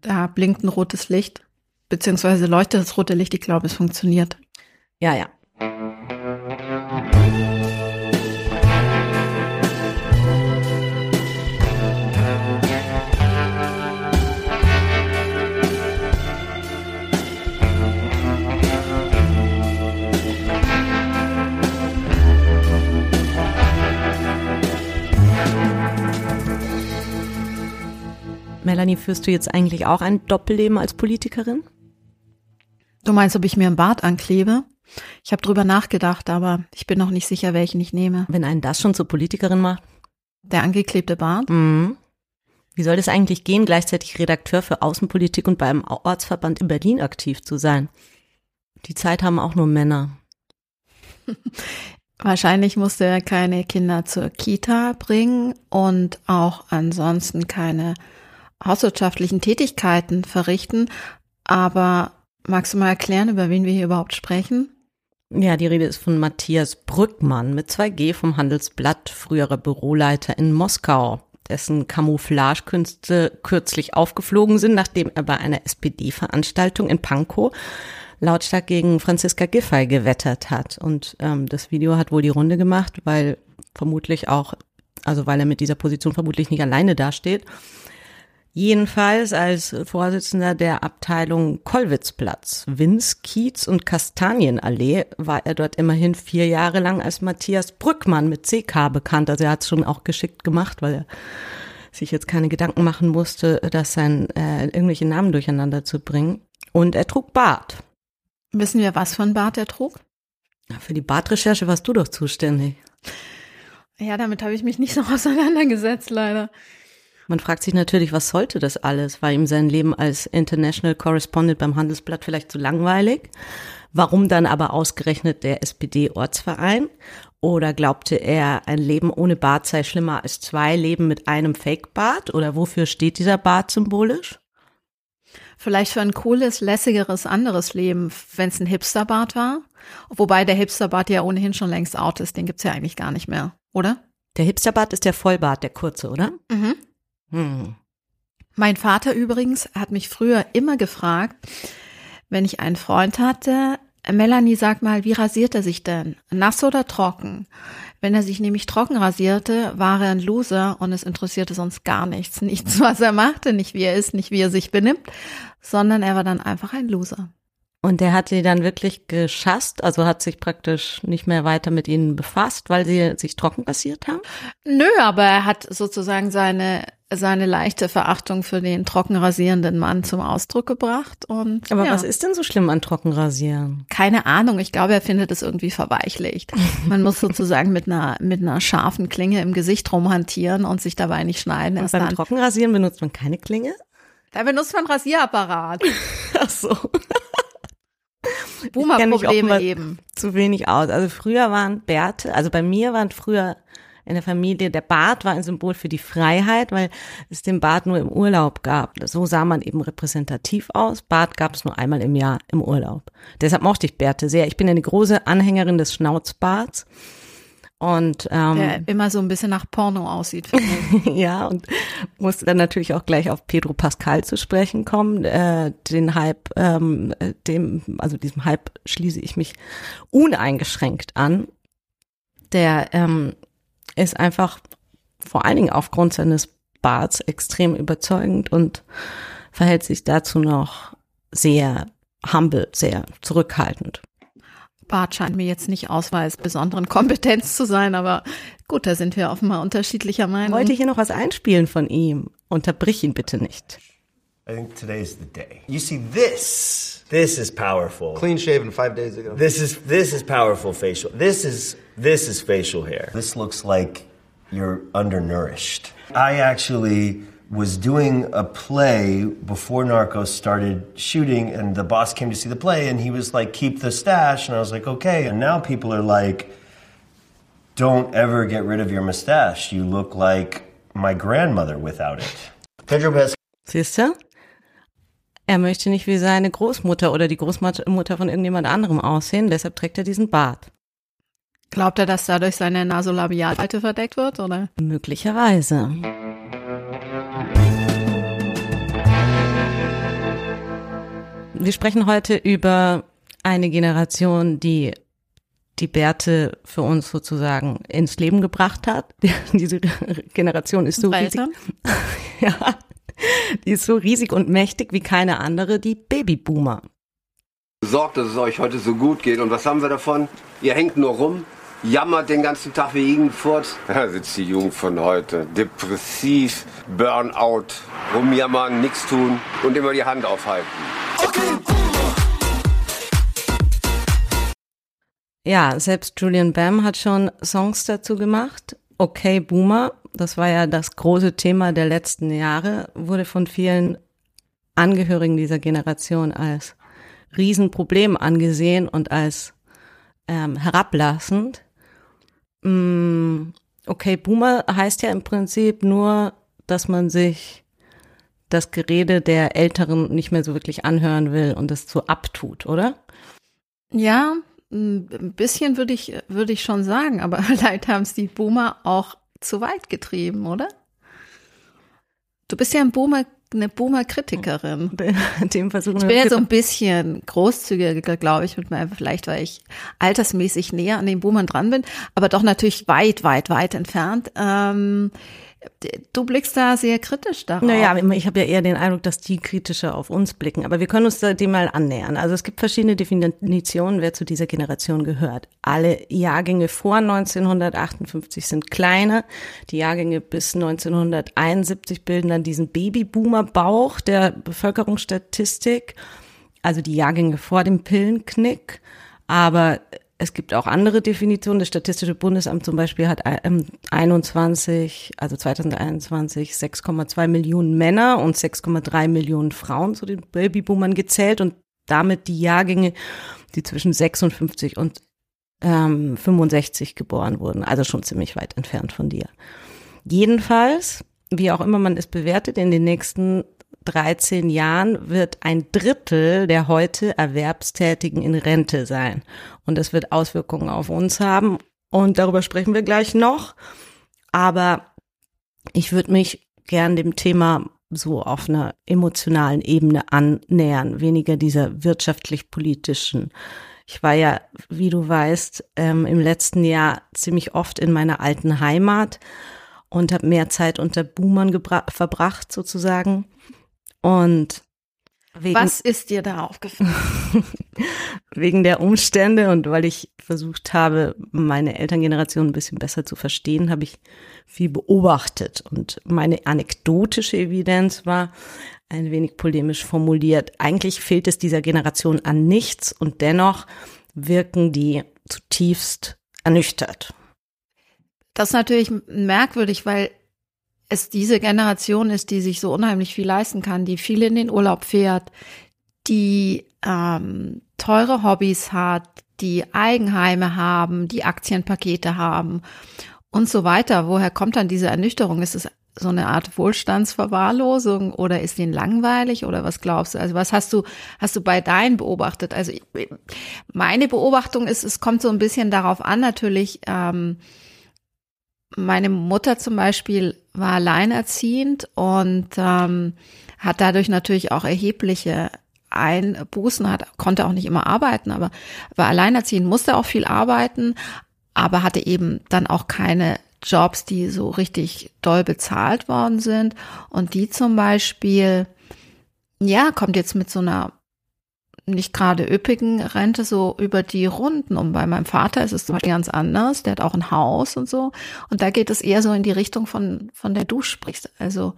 Da blinkt ein rotes Licht, beziehungsweise leuchtet das rote Licht. Ich glaube, es funktioniert. Ja, ja. Melanie, führst du jetzt eigentlich auch ein Doppelleben als Politikerin? Du meinst, ob ich mir einen Bart anklebe? Ich habe drüber nachgedacht, aber ich bin noch nicht sicher, welchen ich nehme. Wenn einen das schon zur Politikerin macht? Der angeklebte Bart? Mhm. Wie soll das eigentlich gehen, gleichzeitig Redakteur für Außenpolitik und beim Ortsverband in Berlin aktiv zu sein? Die Zeit haben auch nur Männer. Wahrscheinlich musste er keine Kinder zur Kita bringen und auch ansonsten keine hauswirtschaftlichen Tätigkeiten verrichten. Aber magst du mal erklären, über wen wir hier überhaupt sprechen? Ja, die Rede ist von Matthias Brückmann mit 2G vom Handelsblatt, früherer Büroleiter in Moskau, dessen Camouflagekünste kürzlich aufgeflogen sind, nachdem er bei einer SPD-Veranstaltung in Pankow lautstark gegen Franziska Giffey gewettert hat. Und ähm, das Video hat wohl die Runde gemacht, weil vermutlich auch, also weil er mit dieser Position vermutlich nicht alleine dasteht. Jedenfalls als Vorsitzender der Abteilung Kollwitzplatz, Winz, Kiez und Kastanienallee war er dort immerhin vier Jahre lang als Matthias Brückmann mit CK bekannt. Also er hat es schon auch geschickt gemacht, weil er sich jetzt keine Gedanken machen musste, dass sein äh, irgendwelche Namen durcheinander zu bringen. Und er trug Bart. Wissen wir, was für ein Bart er trug? Für die Bartrecherche warst du doch zuständig. Ja, damit habe ich mich nicht so auseinandergesetzt, leider. Man fragt sich natürlich, was sollte das alles? War ihm sein Leben als International Correspondent beim Handelsblatt vielleicht zu langweilig? Warum dann aber ausgerechnet der SPD-Ortsverein? Oder glaubte er, ein Leben ohne Bart sei schlimmer als zwei Leben mit einem Fake-Bart? Oder wofür steht dieser Bart symbolisch? Vielleicht für ein cooles, lässigeres, anderes Leben, wenn es ein Hipsterbart war. Wobei der Hipsterbart ja ohnehin schon längst out ist, den gibt's ja eigentlich gar nicht mehr, oder? Der Hipsterbart ist der Vollbart, der kurze, oder? Mhm. Hm. Mein Vater übrigens hat mich früher immer gefragt, wenn ich einen Freund hatte, Melanie, sag mal, wie rasiert er sich denn? Nass oder trocken? Wenn er sich nämlich trocken rasierte, war er ein Loser und es interessierte sonst gar nichts. Nichts, was er machte, nicht wie er ist, nicht wie er sich benimmt, sondern er war dann einfach ein Loser. Und der hat sie dann wirklich geschasst, also hat sich praktisch nicht mehr weiter mit ihnen befasst, weil sie sich trocken rasiert haben? Nö, aber er hat sozusagen seine seine leichte Verachtung für den trocken rasierenden Mann zum Ausdruck gebracht. Und, Aber ja. was ist denn so schlimm an Trockenrasieren? Keine Ahnung. Ich glaube, er findet es irgendwie verweichlicht. Man muss sozusagen mit einer, mit einer scharfen Klinge im Gesicht rumhantieren und sich dabei nicht schneiden. Und beim dann, Trockenrasieren benutzt man keine Klinge? da benutzt man Rasierapparat. Ach so. Boomer-Probleme eben. Zu wenig aus. Also früher waren Bärte, also bei mir waren früher in der Familie, der Bart war ein Symbol für die Freiheit, weil es den Bart nur im Urlaub gab. So sah man eben repräsentativ aus. Bart gab es nur einmal im Jahr im Urlaub. Deshalb mochte ich Bärte sehr. Ich bin eine große Anhängerin des Schnauzbarts. Und ähm, Der immer so ein bisschen nach Porno aussieht. ja, und musste dann natürlich auch gleich auf Pedro Pascal zu sprechen kommen. Äh, den Hype, ähm, äh, dem, also diesem Hype schließe ich mich uneingeschränkt an. Der ähm, ist einfach vor allen Dingen aufgrund seines Barts extrem überzeugend und verhält sich dazu noch sehr humble, sehr zurückhaltend. Bart scheint mir jetzt nicht Ausweis besonderen Kompetenz zu sein, aber gut, da sind wir offenbar unterschiedlicher Meinung. Wollte hier noch was einspielen von ihm? Unterbrich ihn bitte nicht. I think today's the day. You see this. This is powerful. Clean shaven five days ago. This is this is powerful facial. This is this is facial hair. This looks like you're undernourished. I actually was doing a play before Narcos started shooting and the boss came to see the play and he was like keep the stash and I was like okay and now people are like don't ever get rid of your mustache. You look like my grandmother without it. Pedro Pascal Siehst du? Er möchte nicht wie seine Großmutter oder die Großmutter von irgendjemand anderem aussehen, deshalb trägt er diesen Bart. Glaubt er, dass dadurch seine Nasolabialfalte verdeckt wird, oder? Möglicherweise. Wir sprechen heute über eine Generation, die die Bärte für uns sozusagen ins Leben gebracht hat. Diese Generation ist so riesig. ja, die ist so riesig und mächtig wie keine andere, die Babyboomer. Sorgt, dass es euch heute so gut geht. Und was haben wir davon? Ihr hängt nur rum, jammert den ganzen Tag wie Igenfurt. Da sitzt die Jugend von heute. Depressiv, Burnout, rumjammern, nichts tun und immer die Hand aufhalten. Okay. Ja, selbst Julian Bam hat schon Songs dazu gemacht. Okay, Boomer, das war ja das große Thema der letzten Jahre, wurde von vielen Angehörigen dieser Generation als Riesenproblem angesehen und als ähm, herablassend. Mm, okay, Boomer heißt ja im Prinzip nur, dass man sich das Gerede der Älteren nicht mehr so wirklich anhören will und es so abtut, oder? Ja, ein bisschen würde ich, würde ich schon sagen, aber vielleicht haben es die Boomer auch zu weit getrieben, oder? Du bist ja ein Boomer, eine Boomer-Kritikerin. Dem versuchen ich bin ja so ein bisschen großzügiger, glaube ich, mit meinem, vielleicht weil ich altersmäßig näher an den Boomern dran bin, aber doch natürlich weit, weit, weit entfernt. Ähm, Du blickst da sehr kritisch darauf. Naja, ich habe ja eher den Eindruck, dass die kritischer auf uns blicken. Aber wir können uns dem mal annähern. Also es gibt verschiedene Definitionen, wer zu dieser Generation gehört. Alle Jahrgänge vor 1958 sind kleiner. Die Jahrgänge bis 1971 bilden dann diesen Babyboomer-Bauch der Bevölkerungsstatistik. Also die Jahrgänge vor dem Pillenknick. Aber es gibt auch andere Definitionen. Das Statistische Bundesamt zum Beispiel hat 21, also 2021 6,2 Millionen Männer und 6,3 Millionen Frauen zu den Babyboomern gezählt und damit die Jahrgänge, die zwischen 56 und ähm, 65 geboren wurden. Also schon ziemlich weit entfernt von dir. Jedenfalls, wie auch immer man es bewertet, in den nächsten 13 Jahren wird ein Drittel der heute Erwerbstätigen in Rente sein. Und das wird Auswirkungen auf uns haben. Und darüber sprechen wir gleich noch. Aber ich würde mich gern dem Thema so auf einer emotionalen Ebene annähern, weniger dieser wirtschaftlich-politischen. Ich war ja, wie du weißt, ähm, im letzten Jahr ziemlich oft in meiner alten Heimat und habe mehr Zeit unter Boomern verbracht sozusagen. Und wegen, Was ist dir da aufgefallen? wegen der Umstände und weil ich versucht habe, meine Elterngeneration ein bisschen besser zu verstehen, habe ich viel beobachtet. Und meine anekdotische Evidenz war ein wenig polemisch formuliert. Eigentlich fehlt es dieser Generation an nichts und dennoch wirken die zutiefst ernüchtert. Das ist natürlich merkwürdig, weil es diese Generation ist, die sich so unheimlich viel leisten kann, die viel in den Urlaub fährt, die ähm, teure Hobbys hat, die Eigenheime haben, die Aktienpakete haben und so weiter. Woher kommt dann diese Ernüchterung? Ist es so eine Art Wohlstandsverwahrlosung oder ist ihnen langweilig oder was glaubst du? Also was hast du, hast du bei deinen beobachtet? Also meine Beobachtung ist, es kommt so ein bisschen darauf an, natürlich, ähm, meine Mutter zum Beispiel war alleinerziehend und ähm, hat dadurch natürlich auch erhebliche Einbußen, hat, konnte auch nicht immer arbeiten, aber war alleinerziehend, musste auch viel arbeiten, aber hatte eben dann auch keine Jobs, die so richtig doll bezahlt worden sind. Und die zum Beispiel, ja, kommt jetzt mit so einer nicht gerade üppigen Rente so über die Runden. Und bei meinem Vater ist es zum Beispiel ganz anders. Der hat auch ein Haus und so. Und da geht es eher so in die Richtung von, von der du sprichst. Also,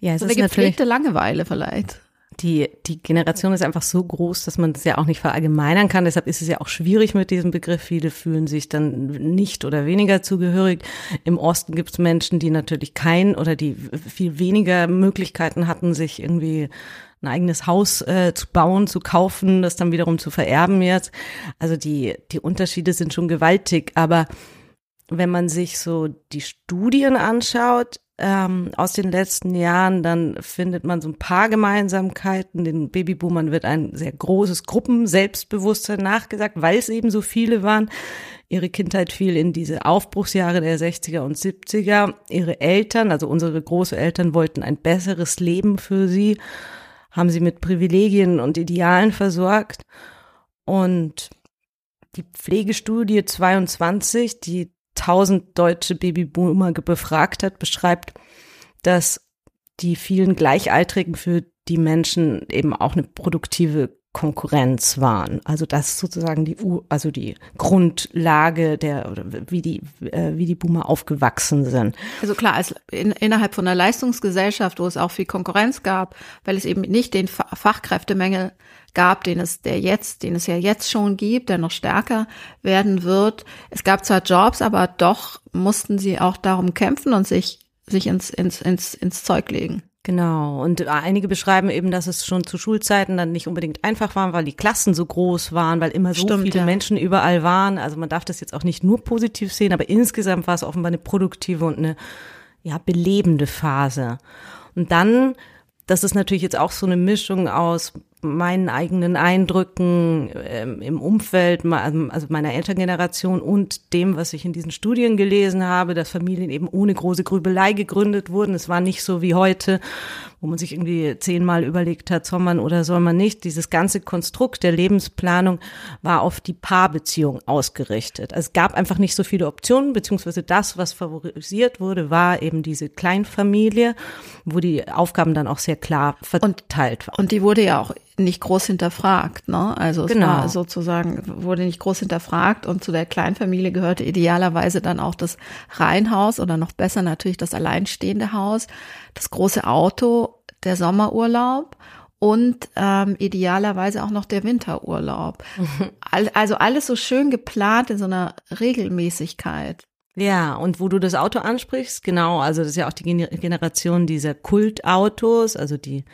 ja, es so ist eine gepflegte Langeweile vielleicht. Die, die Generation ist einfach so groß, dass man das ja auch nicht verallgemeinern kann. Deshalb ist es ja auch schwierig mit diesem Begriff. Viele fühlen sich dann nicht oder weniger zugehörig. Im Osten gibt es Menschen, die natürlich kein oder die viel weniger Möglichkeiten hatten, sich irgendwie ein eigenes Haus äh, zu bauen, zu kaufen, das dann wiederum zu vererben jetzt. Also die, die Unterschiede sind schon gewaltig, aber wenn man sich so die Studien anschaut ähm, aus den letzten Jahren, dann findet man so ein paar Gemeinsamkeiten. Den Babyboomern wird ein sehr großes Gruppenselbstbewusstsein nachgesagt, weil es eben so viele waren. Ihre Kindheit fiel in diese Aufbruchsjahre der 60er und 70er. Ihre Eltern, also unsere Großeltern, wollten ein besseres Leben für sie haben sie mit Privilegien und Idealen versorgt. Und die Pflegestudie 22, die 1000 deutsche Babyboomer befragt hat, beschreibt, dass die vielen Gleichaltrigen für die Menschen eben auch eine produktive Konkurrenz waren. Also das ist sozusagen die, also die Grundlage der, wie die, äh, wie die Boomer aufgewachsen sind. Also klar, als in, innerhalb von einer Leistungsgesellschaft, wo es auch viel Konkurrenz gab, weil es eben nicht den Fachkräftemängel gab, den es der jetzt, den es ja jetzt schon gibt, der noch stärker werden wird. Es gab zwar Jobs, aber doch mussten sie auch darum kämpfen und sich sich ins ins ins ins Zeug legen. Genau. Und einige beschreiben eben, dass es schon zu Schulzeiten dann nicht unbedingt einfach war, weil die Klassen so groß waren, weil immer so Stimmt, viele ja. Menschen überall waren. Also man darf das jetzt auch nicht nur positiv sehen, aber insgesamt war es offenbar eine produktive und eine ja, belebende Phase. Und dann, das ist natürlich jetzt auch so eine Mischung aus meinen eigenen Eindrücken ähm, im Umfeld, also meiner Elterngeneration und dem, was ich in diesen Studien gelesen habe, dass Familien eben ohne große Grübelei gegründet wurden. Es war nicht so wie heute, wo man sich irgendwie zehnmal überlegt hat, soll man oder soll man nicht. Dieses ganze Konstrukt der Lebensplanung war auf die Paarbeziehung ausgerichtet. Also es gab einfach nicht so viele Optionen, beziehungsweise das, was favorisiert wurde, war eben diese Kleinfamilie, wo die Aufgaben dann auch sehr klar verteilt waren. Und die wurde ja auch nicht groß hinterfragt, ne? Also es genau. war sozusagen, wurde nicht groß hinterfragt und zu der Kleinfamilie gehörte idealerweise dann auch das Reihenhaus oder noch besser natürlich das alleinstehende Haus das große Auto, der Sommerurlaub und ähm, idealerweise auch noch der Winterurlaub. Also alles so schön geplant in so einer Regelmäßigkeit. Ja, und wo du das Auto ansprichst, genau, also das ist ja auch die Generation dieser Kultautos, also die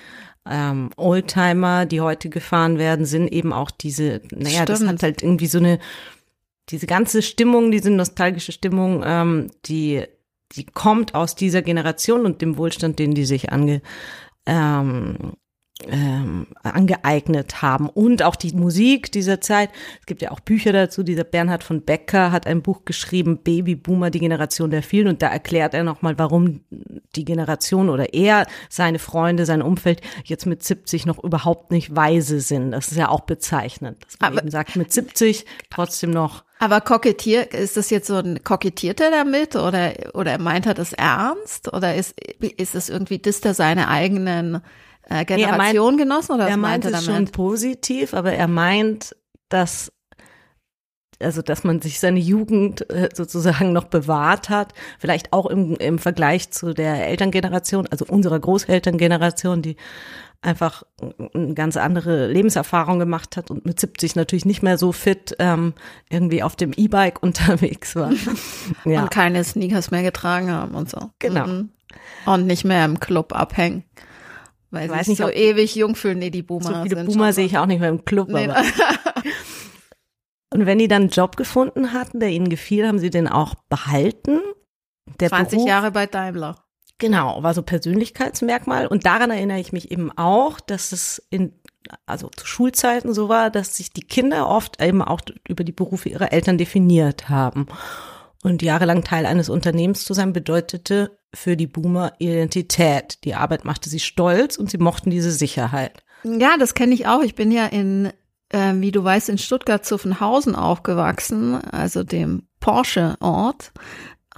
ähm, Oldtimer, die heute gefahren werden, sind eben auch diese, naja, Stimmt. das hat halt irgendwie so eine, diese ganze Stimmung, diese nostalgische Stimmung, ähm, die die kommt aus dieser Generation und dem Wohlstand, den die sich ange, ähm, ähm, angeeignet haben und auch die Musik dieser Zeit. Es gibt ja auch Bücher dazu. Dieser Bernhard von Becker hat ein Buch geschrieben, Babyboomer, die Generation der vielen. Und da erklärt er nochmal, warum die Generation oder er, seine Freunde, sein Umfeld jetzt mit 70 noch überhaupt nicht weise sind. Das ist ja auch bezeichnend, dass man Aber, eben sagt, mit 70 trotzdem noch aber kokettiert, ist das jetzt so ein, kokettiert er damit oder, oder meint er das ernst? Oder ist, ist es irgendwie, disst er seine eigenen äh, Generation nee, genossen oder er meint, meint er damit? schon positiv, aber er meint, dass also dass man sich seine Jugend äh, sozusagen noch bewahrt hat, vielleicht auch im, im Vergleich zu der Elterngeneration, also unserer Großelterngeneration, die einfach eine ganz andere Lebenserfahrung gemacht hat und mit 70 natürlich nicht mehr so fit ähm, irgendwie auf dem E-Bike unterwegs war. ja. Und keine Sneakers mehr getragen haben und so. Genau. Mhm. Und nicht mehr im Club abhängen. Weil ich weiß nicht, so ewig jung fühlen, nee, die Boomer so viele Boomer sehe ich auch nicht mehr im Club. Nee. Aber. und wenn die dann einen Job gefunden hatten, der ihnen gefiel, haben sie den auch behalten? Der 20 Beruf, Jahre bei Daimler. Genau, war so Persönlichkeitsmerkmal. Und daran erinnere ich mich eben auch, dass es in, also zu Schulzeiten so war, dass sich die Kinder oft eben auch über die Berufe ihrer Eltern definiert haben. Und jahrelang Teil eines Unternehmens zu sein bedeutete für die Boomer Identität. Die Arbeit machte sie stolz und sie mochten diese Sicherheit. Ja, das kenne ich auch. Ich bin ja in, äh, wie du weißt, in Stuttgart-Zuffenhausen aufgewachsen, also dem Porsche-Ort.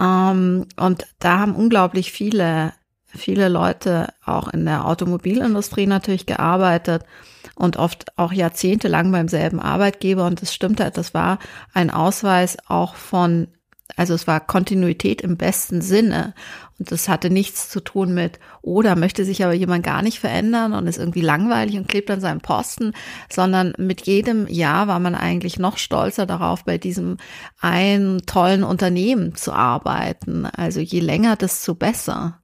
Ähm, und da haben unglaublich viele, viele Leute auch in der Automobilindustrie natürlich gearbeitet und oft auch jahrzehntelang beim selben Arbeitgeber. Und das stimmte, das war ein Ausweis auch von also es war Kontinuität im besten Sinne. Und das hatte nichts zu tun mit, oh, da möchte sich aber jemand gar nicht verändern und ist irgendwie langweilig und klebt an seinem Posten, sondern mit jedem Jahr war man eigentlich noch stolzer darauf, bei diesem einen tollen Unternehmen zu arbeiten. Also je länger, desto besser.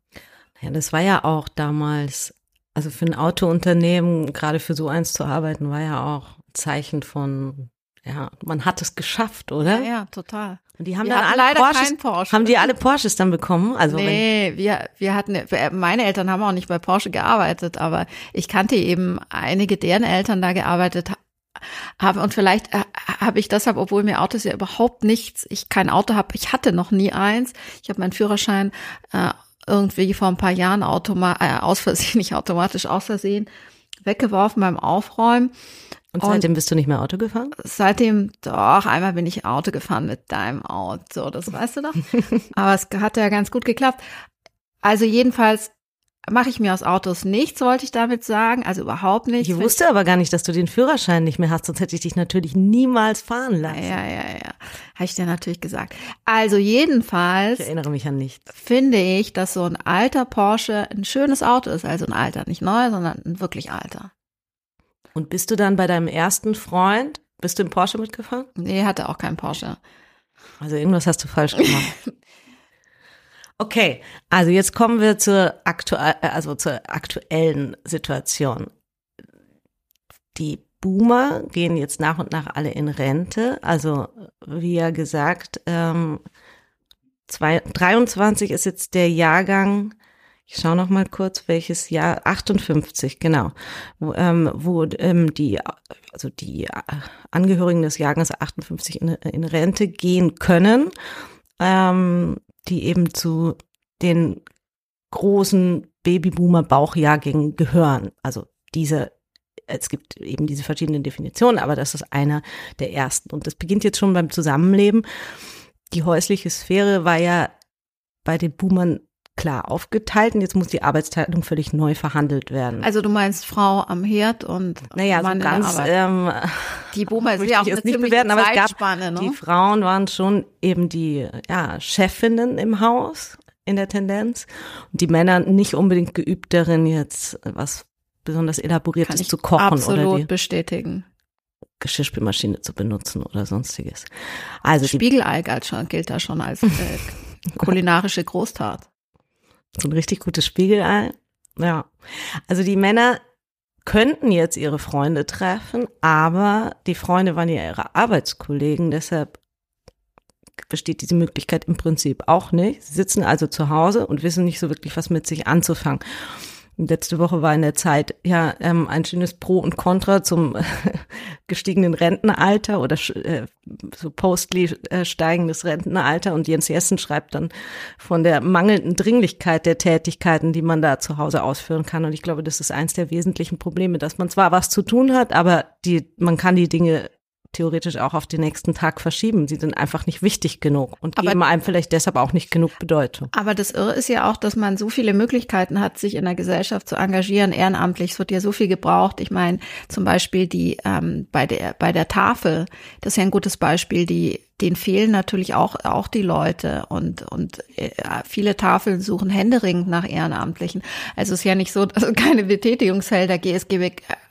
Ja, das war ja auch damals, also für ein Autounternehmen, gerade für so eins zu arbeiten, war ja auch Zeichen von ja, man hat es geschafft, oder? Ja, ja total. Und die haben wir dann alle leider Porsches, Porsche. Haben die alle Porsches dann bekommen? Also nee, wir, wir hatten, meine Eltern haben auch nicht bei Porsche gearbeitet, aber ich kannte eben einige, deren Eltern da gearbeitet haben und vielleicht äh, habe ich deshalb, obwohl mir Autos ja überhaupt nichts, ich kein Auto habe, ich hatte noch nie eins. Ich habe meinen Führerschein äh, irgendwie vor ein paar Jahren automa äh, aus Versehen, nicht automatisch aus Versehen weggeworfen beim Aufräumen. Und seitdem bist du nicht mehr Auto gefahren? Seitdem, doch, einmal bin ich Auto gefahren mit deinem Auto, das weißt du doch. Aber es hat ja ganz gut geklappt. Also jedenfalls mache ich mir aus Autos nichts, wollte ich damit sagen. Also überhaupt nicht. Ich wusste aber gar nicht, dass du den Führerschein nicht mehr hast, sonst hätte ich dich natürlich niemals fahren lassen. Ja, ja, ja. Habe ich dir natürlich gesagt. Also jedenfalls. Ich erinnere mich an nichts. Finde ich, dass so ein alter Porsche ein schönes Auto ist. Also ein alter, nicht neu, sondern ein wirklich alter. Und bist du dann bei deinem ersten Freund, bist du im Porsche mitgefahren? Nee, hatte auch keinen Porsche. Also irgendwas hast du falsch gemacht. Okay, also jetzt kommen wir zur, aktuell, also zur aktuellen Situation. Die Boomer gehen jetzt nach und nach alle in Rente. Also wie ja gesagt, ähm, zwei, 23 ist jetzt der Jahrgang, ich schaue noch mal kurz, welches Jahr, 58, genau, wo, ähm, wo ähm, die, also die Angehörigen des Jahrgangs 58 in, in Rente gehen können. Ähm, die eben zu den großen Babyboomer-Bauchjahrgängen gehören. Also diese, es gibt eben diese verschiedenen Definitionen, aber das ist einer der ersten. Und das beginnt jetzt schon beim Zusammenleben. Die häusliche Sphäre war ja bei den Boomern klar aufgeteilt und jetzt muss die Arbeitsteilung völlig neu verhandelt werden. Also du meinst Frau am Herd und naja, Mann so ganz ähm, die Boomer ist ja auch eine nicht bewerten, aber es gab ne? die Frauen waren schon eben die ja Chefinnen im Haus in der Tendenz und die Männer nicht unbedingt geübt darin jetzt was besonders elaboriertes zu kochen absolut oder die bestätigen. Geschirrspülmaschine zu benutzen oder sonstiges. Also Spiegelei gilt da schon als äh, kulinarische Großtat. So ein richtig gutes Spiegelei. Ja. Also die Männer könnten jetzt ihre Freunde treffen, aber die Freunde waren ja ihre Arbeitskollegen, deshalb besteht diese Möglichkeit im Prinzip auch nicht. Sie sitzen also zu Hause und wissen nicht so wirklich, was mit sich anzufangen. Letzte Woche war in der Zeit ja ähm, ein schönes Pro und Contra zum äh, gestiegenen Rentenalter oder äh, so postly äh, steigendes Rentenalter und Jens Jessen schreibt dann von der mangelnden Dringlichkeit der Tätigkeiten, die man da zu Hause ausführen kann. Und ich glaube, das ist eins der wesentlichen Probleme, dass man zwar was zu tun hat, aber die man kann die Dinge theoretisch auch auf den nächsten Tag verschieben. Sie sind einfach nicht wichtig genug und aber, geben einem vielleicht deshalb auch nicht genug Bedeutung. Aber das Irre ist ja auch, dass man so viele Möglichkeiten hat, sich in der Gesellschaft zu engagieren, ehrenamtlich. Es wird ja so viel gebraucht. Ich meine, zum Beispiel die ähm, bei der bei der Tafel, das ist ja ein gutes Beispiel, die denen fehlen natürlich auch, auch die Leute und, und äh, viele Tafeln suchen händeringend nach Ehrenamtlichen. Also es ist ja nicht so, dass es keine Betätigungsfelder gibt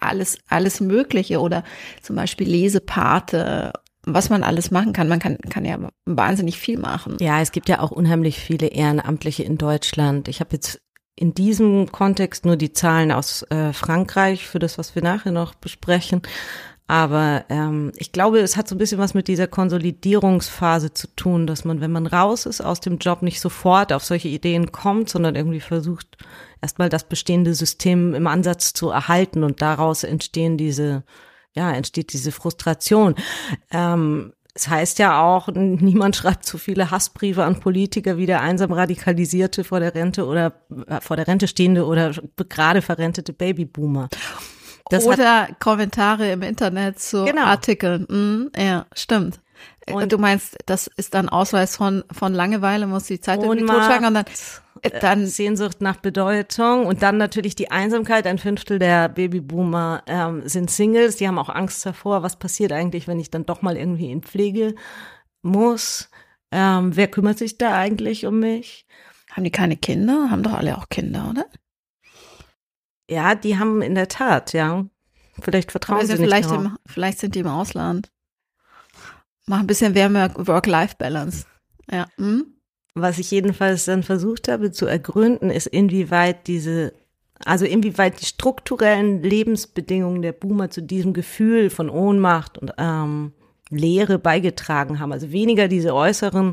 alles, alles Mögliche oder zum Beispiel Lesepate was man alles machen kann. Man kann, kann ja wahnsinnig viel machen. Ja, es gibt ja auch unheimlich viele Ehrenamtliche in Deutschland. Ich habe jetzt in diesem Kontext nur die Zahlen aus äh, Frankreich für das, was wir nachher noch besprechen. Aber ähm, ich glaube, es hat so ein bisschen was mit dieser Konsolidierungsphase zu tun, dass man, wenn man raus ist aus dem Job, nicht sofort auf solche Ideen kommt, sondern irgendwie versucht, erstmal das bestehende System im Ansatz zu erhalten und daraus entstehen diese, ja, entsteht diese Frustration. Ähm, es heißt ja auch, niemand schreibt so viele Hassbriefe an Politiker wie der einsam radikalisierte vor der Rente oder äh, vor der Rente stehende oder gerade verrentete Babyboomer. Das Oder Kommentare im Internet zu genau. Artikeln. Mhm, ja, stimmt. Äh, und du meinst, das ist dann Ausweis von, von Langeweile, muss die Zeit irgendwie totschlagen und dann, äh, dann Sehnsucht nach Bedeutung und dann natürlich die Einsamkeit. Ein Fünftel der Babyboomer ähm, sind Singles, die haben auch Angst davor, was passiert eigentlich, wenn ich dann doch mal irgendwie in Pflege muss. Ähm, wer kümmert sich da eigentlich um mich? Haben die keine Kinder? Haben doch alle auch Kinder, oder? Ja, die haben in der Tat, ja. Vielleicht vertrauen also sie vielleicht nicht. Im, vielleicht sind die im Ausland. Mach ein bisschen wärmer Work-Life-Balance. Ja. Hm? Was ich jedenfalls dann versucht habe zu ergründen, ist, inwieweit diese, also inwieweit die strukturellen Lebensbedingungen der Boomer zu diesem Gefühl von Ohnmacht und ähm, Leere beigetragen haben. Also weniger diese äußeren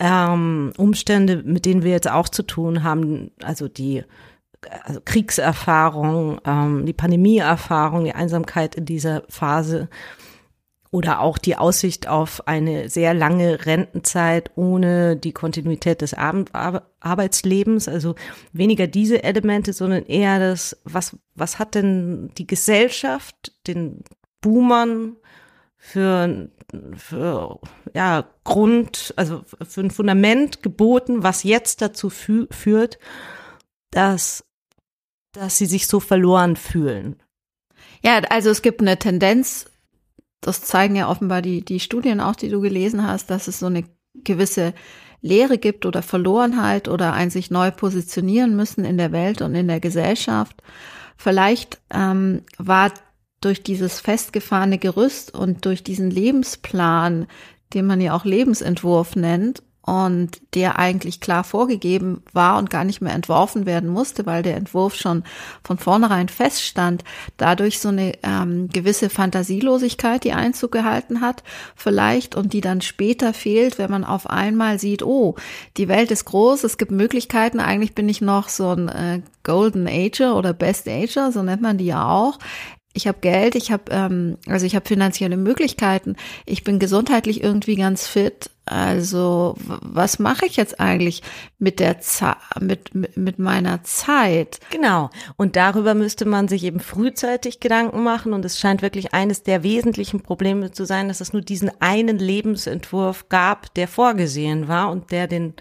ähm, Umstände, mit denen wir jetzt auch zu tun haben, also die also Kriegserfahrung, ähm, die Pandemieerfahrung, die Einsamkeit in dieser Phase oder auch die Aussicht auf eine sehr lange Rentenzeit ohne die Kontinuität des Arbeitslebens. Also weniger diese Elemente, sondern eher das, was, was hat denn die Gesellschaft den Boomern für, für ja, Grund, also für ein Fundament geboten, was jetzt dazu fü führt, dass, dass sie sich so verloren fühlen. Ja, also es gibt eine Tendenz das zeigen ja offenbar die, die Studien auch, die du gelesen hast, dass es so eine gewisse Lehre gibt oder Verlorenheit oder ein sich neu positionieren müssen in der Welt und in der Gesellschaft. Vielleicht ähm, war durch dieses festgefahrene Gerüst und durch diesen Lebensplan, den man ja auch Lebensentwurf nennt, und der eigentlich klar vorgegeben war und gar nicht mehr entworfen werden musste, weil der Entwurf schon von vornherein feststand, dadurch so eine ähm, gewisse Fantasielosigkeit, die Einzug gehalten hat, vielleicht und die dann später fehlt, wenn man auf einmal sieht, oh, die Welt ist groß, es gibt Möglichkeiten, eigentlich bin ich noch so ein äh, Golden Ager oder Best Ager, so nennt man die ja auch ich habe Geld, ich habe ähm, also ich habe finanzielle Möglichkeiten, ich bin gesundheitlich irgendwie ganz fit. Also was mache ich jetzt eigentlich mit der Ze mit, mit meiner Zeit? Genau. Und darüber müsste man sich eben frühzeitig Gedanken machen. Und es scheint wirklich eines der wesentlichen Probleme zu sein, dass es nur diesen einen Lebensentwurf gab, der vorgesehen war und der den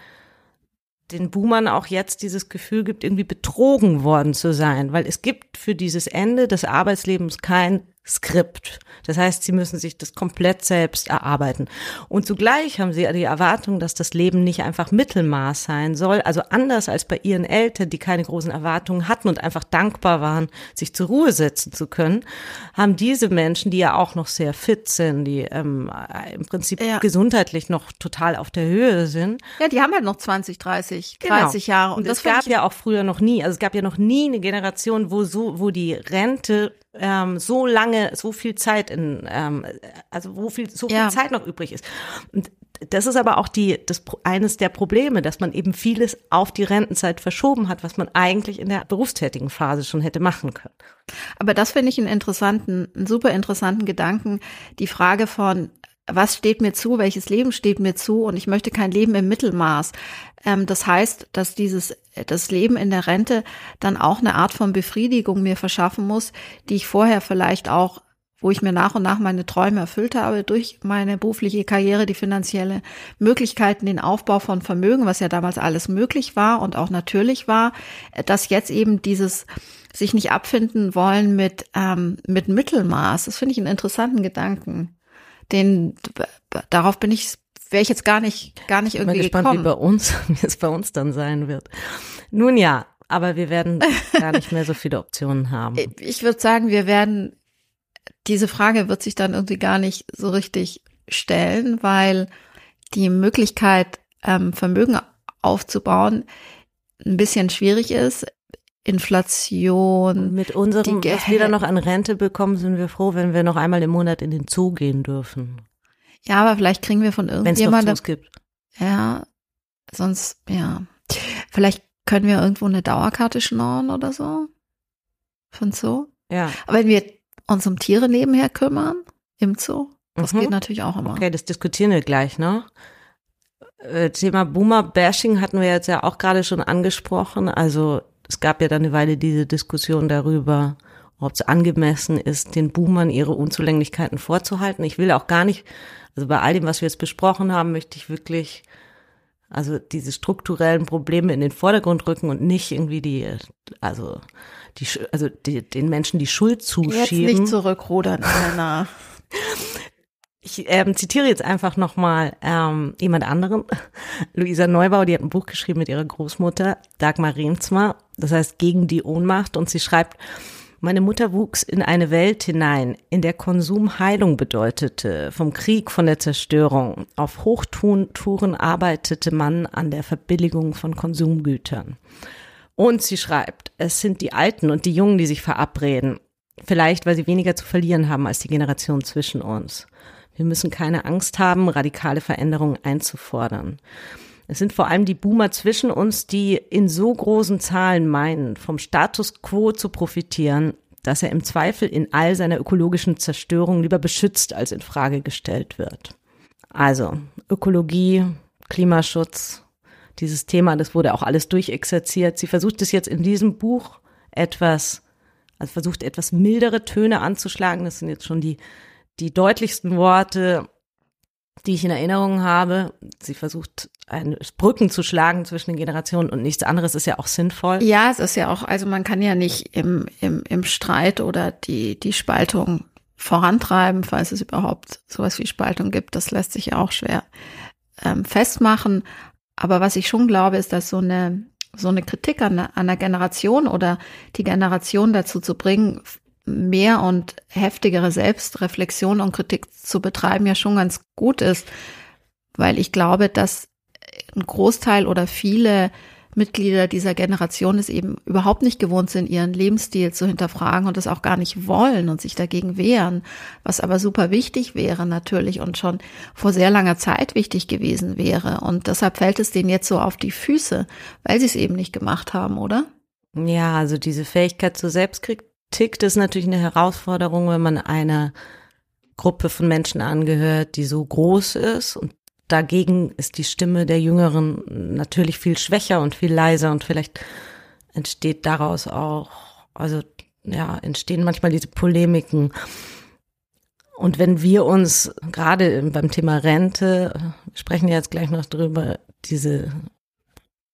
den Boomern auch jetzt dieses Gefühl gibt, irgendwie betrogen worden zu sein, weil es gibt für dieses Ende des Arbeitslebens kein Skript. Das heißt, sie müssen sich das komplett selbst erarbeiten. Und zugleich haben sie die Erwartung, dass das Leben nicht einfach Mittelmaß sein soll. Also anders als bei ihren Eltern, die keine großen Erwartungen hatten und einfach dankbar waren, sich zur Ruhe setzen zu können, haben diese Menschen, die ja auch noch sehr fit sind, die ähm, im Prinzip ja. gesundheitlich noch total auf der Höhe sind. Ja, die haben halt noch 20, 30, genau. 30 Jahre. Und, und das gab ja auch früher noch nie. Also es gab ja noch nie eine Generation, wo so, wo die Rente ähm, so lange, so viel Zeit in, ähm, also wo viel, so viel ja. Zeit noch übrig ist. Und das ist aber auch die, das, eines der Probleme, dass man eben vieles auf die Rentenzeit verschoben hat, was man eigentlich in der berufstätigen Phase schon hätte machen können. Aber das finde ich einen interessanten, einen super interessanten Gedanken. Die Frage von, was steht mir zu, welches Leben steht mir zu und ich möchte kein Leben im Mittelmaß. Ähm, das heißt, dass dieses das Leben in der Rente dann auch eine Art von Befriedigung mir verschaffen muss, die ich vorher vielleicht auch wo ich mir nach und nach meine Träume erfüllt habe durch meine berufliche Karriere, die finanzielle Möglichkeiten, den Aufbau von Vermögen, was ja damals alles möglich war und auch natürlich war, dass jetzt eben dieses sich nicht abfinden wollen mit ähm, mit Mittelmaß. Das finde ich einen interessanten Gedanken den, darauf bin ich, wäre ich jetzt gar nicht, gar nicht irgendwie ich bin gespannt, gekommen. wie bei uns, wie es bei uns dann sein wird. Nun ja, aber wir werden gar nicht mehr so viele Optionen haben. Ich würde sagen, wir werden, diese Frage wird sich dann irgendwie gar nicht so richtig stellen, weil die Möglichkeit, ähm, Vermögen aufzubauen, ein bisschen schwierig ist. Inflation. Mit unserem, was wir dann noch an Rente bekommen, sind wir froh, wenn wir noch einmal im Monat in den Zoo gehen dürfen. Ja, aber vielleicht kriegen wir von irgendjemandem. Wenn es gibt. Ja, sonst, ja. Vielleicht können wir irgendwo eine Dauerkarte schnorren oder so. Von Zoo. Ja. Aber wenn wir uns um Tiere nebenher kümmern, im Zoo, das mhm. geht natürlich auch immer. Okay, das diskutieren wir gleich noch. Äh, Thema Boomer-Bashing hatten wir jetzt ja auch gerade schon angesprochen. Also es gab ja dann eine Weile diese Diskussion darüber, ob es angemessen ist, den Boomern ihre Unzulänglichkeiten vorzuhalten. Ich will auch gar nicht, also bei all dem, was wir jetzt besprochen haben, möchte ich wirklich also diese strukturellen Probleme in den Vordergrund rücken und nicht irgendwie die, also die, also die, den Menschen die Schuld zuschieben. Jetzt nicht zurückrudern, Elena. Ich ähm, zitiere jetzt einfach nochmal ähm, jemand anderen. Luisa Neubau, die hat ein Buch geschrieben mit ihrer Großmutter, Dagmar Remsmar, das heißt Gegen die Ohnmacht. Und sie schreibt, meine Mutter wuchs in eine Welt hinein, in der Konsum Heilung bedeutete, vom Krieg, von der Zerstörung. Auf Hochtouren arbeitete man an der Verbilligung von Konsumgütern. Und sie schreibt, es sind die Alten und die Jungen, die sich verabreden. Vielleicht, weil sie weniger zu verlieren haben als die Generation zwischen uns. Wir müssen keine Angst haben, radikale Veränderungen einzufordern. Es sind vor allem die Boomer zwischen uns, die in so großen Zahlen meinen, vom Status quo zu profitieren, dass er im Zweifel in all seiner ökologischen Zerstörung lieber beschützt als in Frage gestellt wird. Also Ökologie, Klimaschutz, dieses Thema, das wurde auch alles durchexerziert. Sie versucht es jetzt in diesem Buch etwas, also versucht etwas mildere Töne anzuschlagen. Das sind jetzt schon die, die deutlichsten Worte, die ich in Erinnerung habe. Sie versucht, Brücken zu schlagen zwischen den Generationen und nichts anderes ist ja auch sinnvoll. Ja, es ist ja auch, also man kann ja nicht im, im, im Streit oder die, die Spaltung vorantreiben, falls es überhaupt sowas wie Spaltung gibt. Das lässt sich ja auch schwer ähm, festmachen. Aber was ich schon glaube, ist, dass so eine, so eine Kritik an, an einer Generation oder die Generation dazu zu bringen, mehr und heftigere Selbstreflexion und Kritik zu betreiben, ja schon ganz gut ist, weil ich glaube, dass ein Großteil oder viele Mitglieder dieser Generation es eben überhaupt nicht gewohnt sind, ihren Lebensstil zu hinterfragen und das auch gar nicht wollen und sich dagegen wehren, was aber super wichtig wäre natürlich und schon vor sehr langer Zeit wichtig gewesen wäre. Und deshalb fällt es denen jetzt so auf die Füße, weil sie es eben nicht gemacht haben, oder? Ja, also diese Fähigkeit zur Selbstkritik, das ist natürlich eine Herausforderung, wenn man einer Gruppe von Menschen angehört, die so groß ist und dagegen ist die Stimme der Jüngeren natürlich viel schwächer und viel leiser und vielleicht entsteht daraus auch, also ja, entstehen manchmal diese Polemiken. Und wenn wir uns gerade beim Thema Rente, wir sprechen jetzt gleich noch drüber, diese,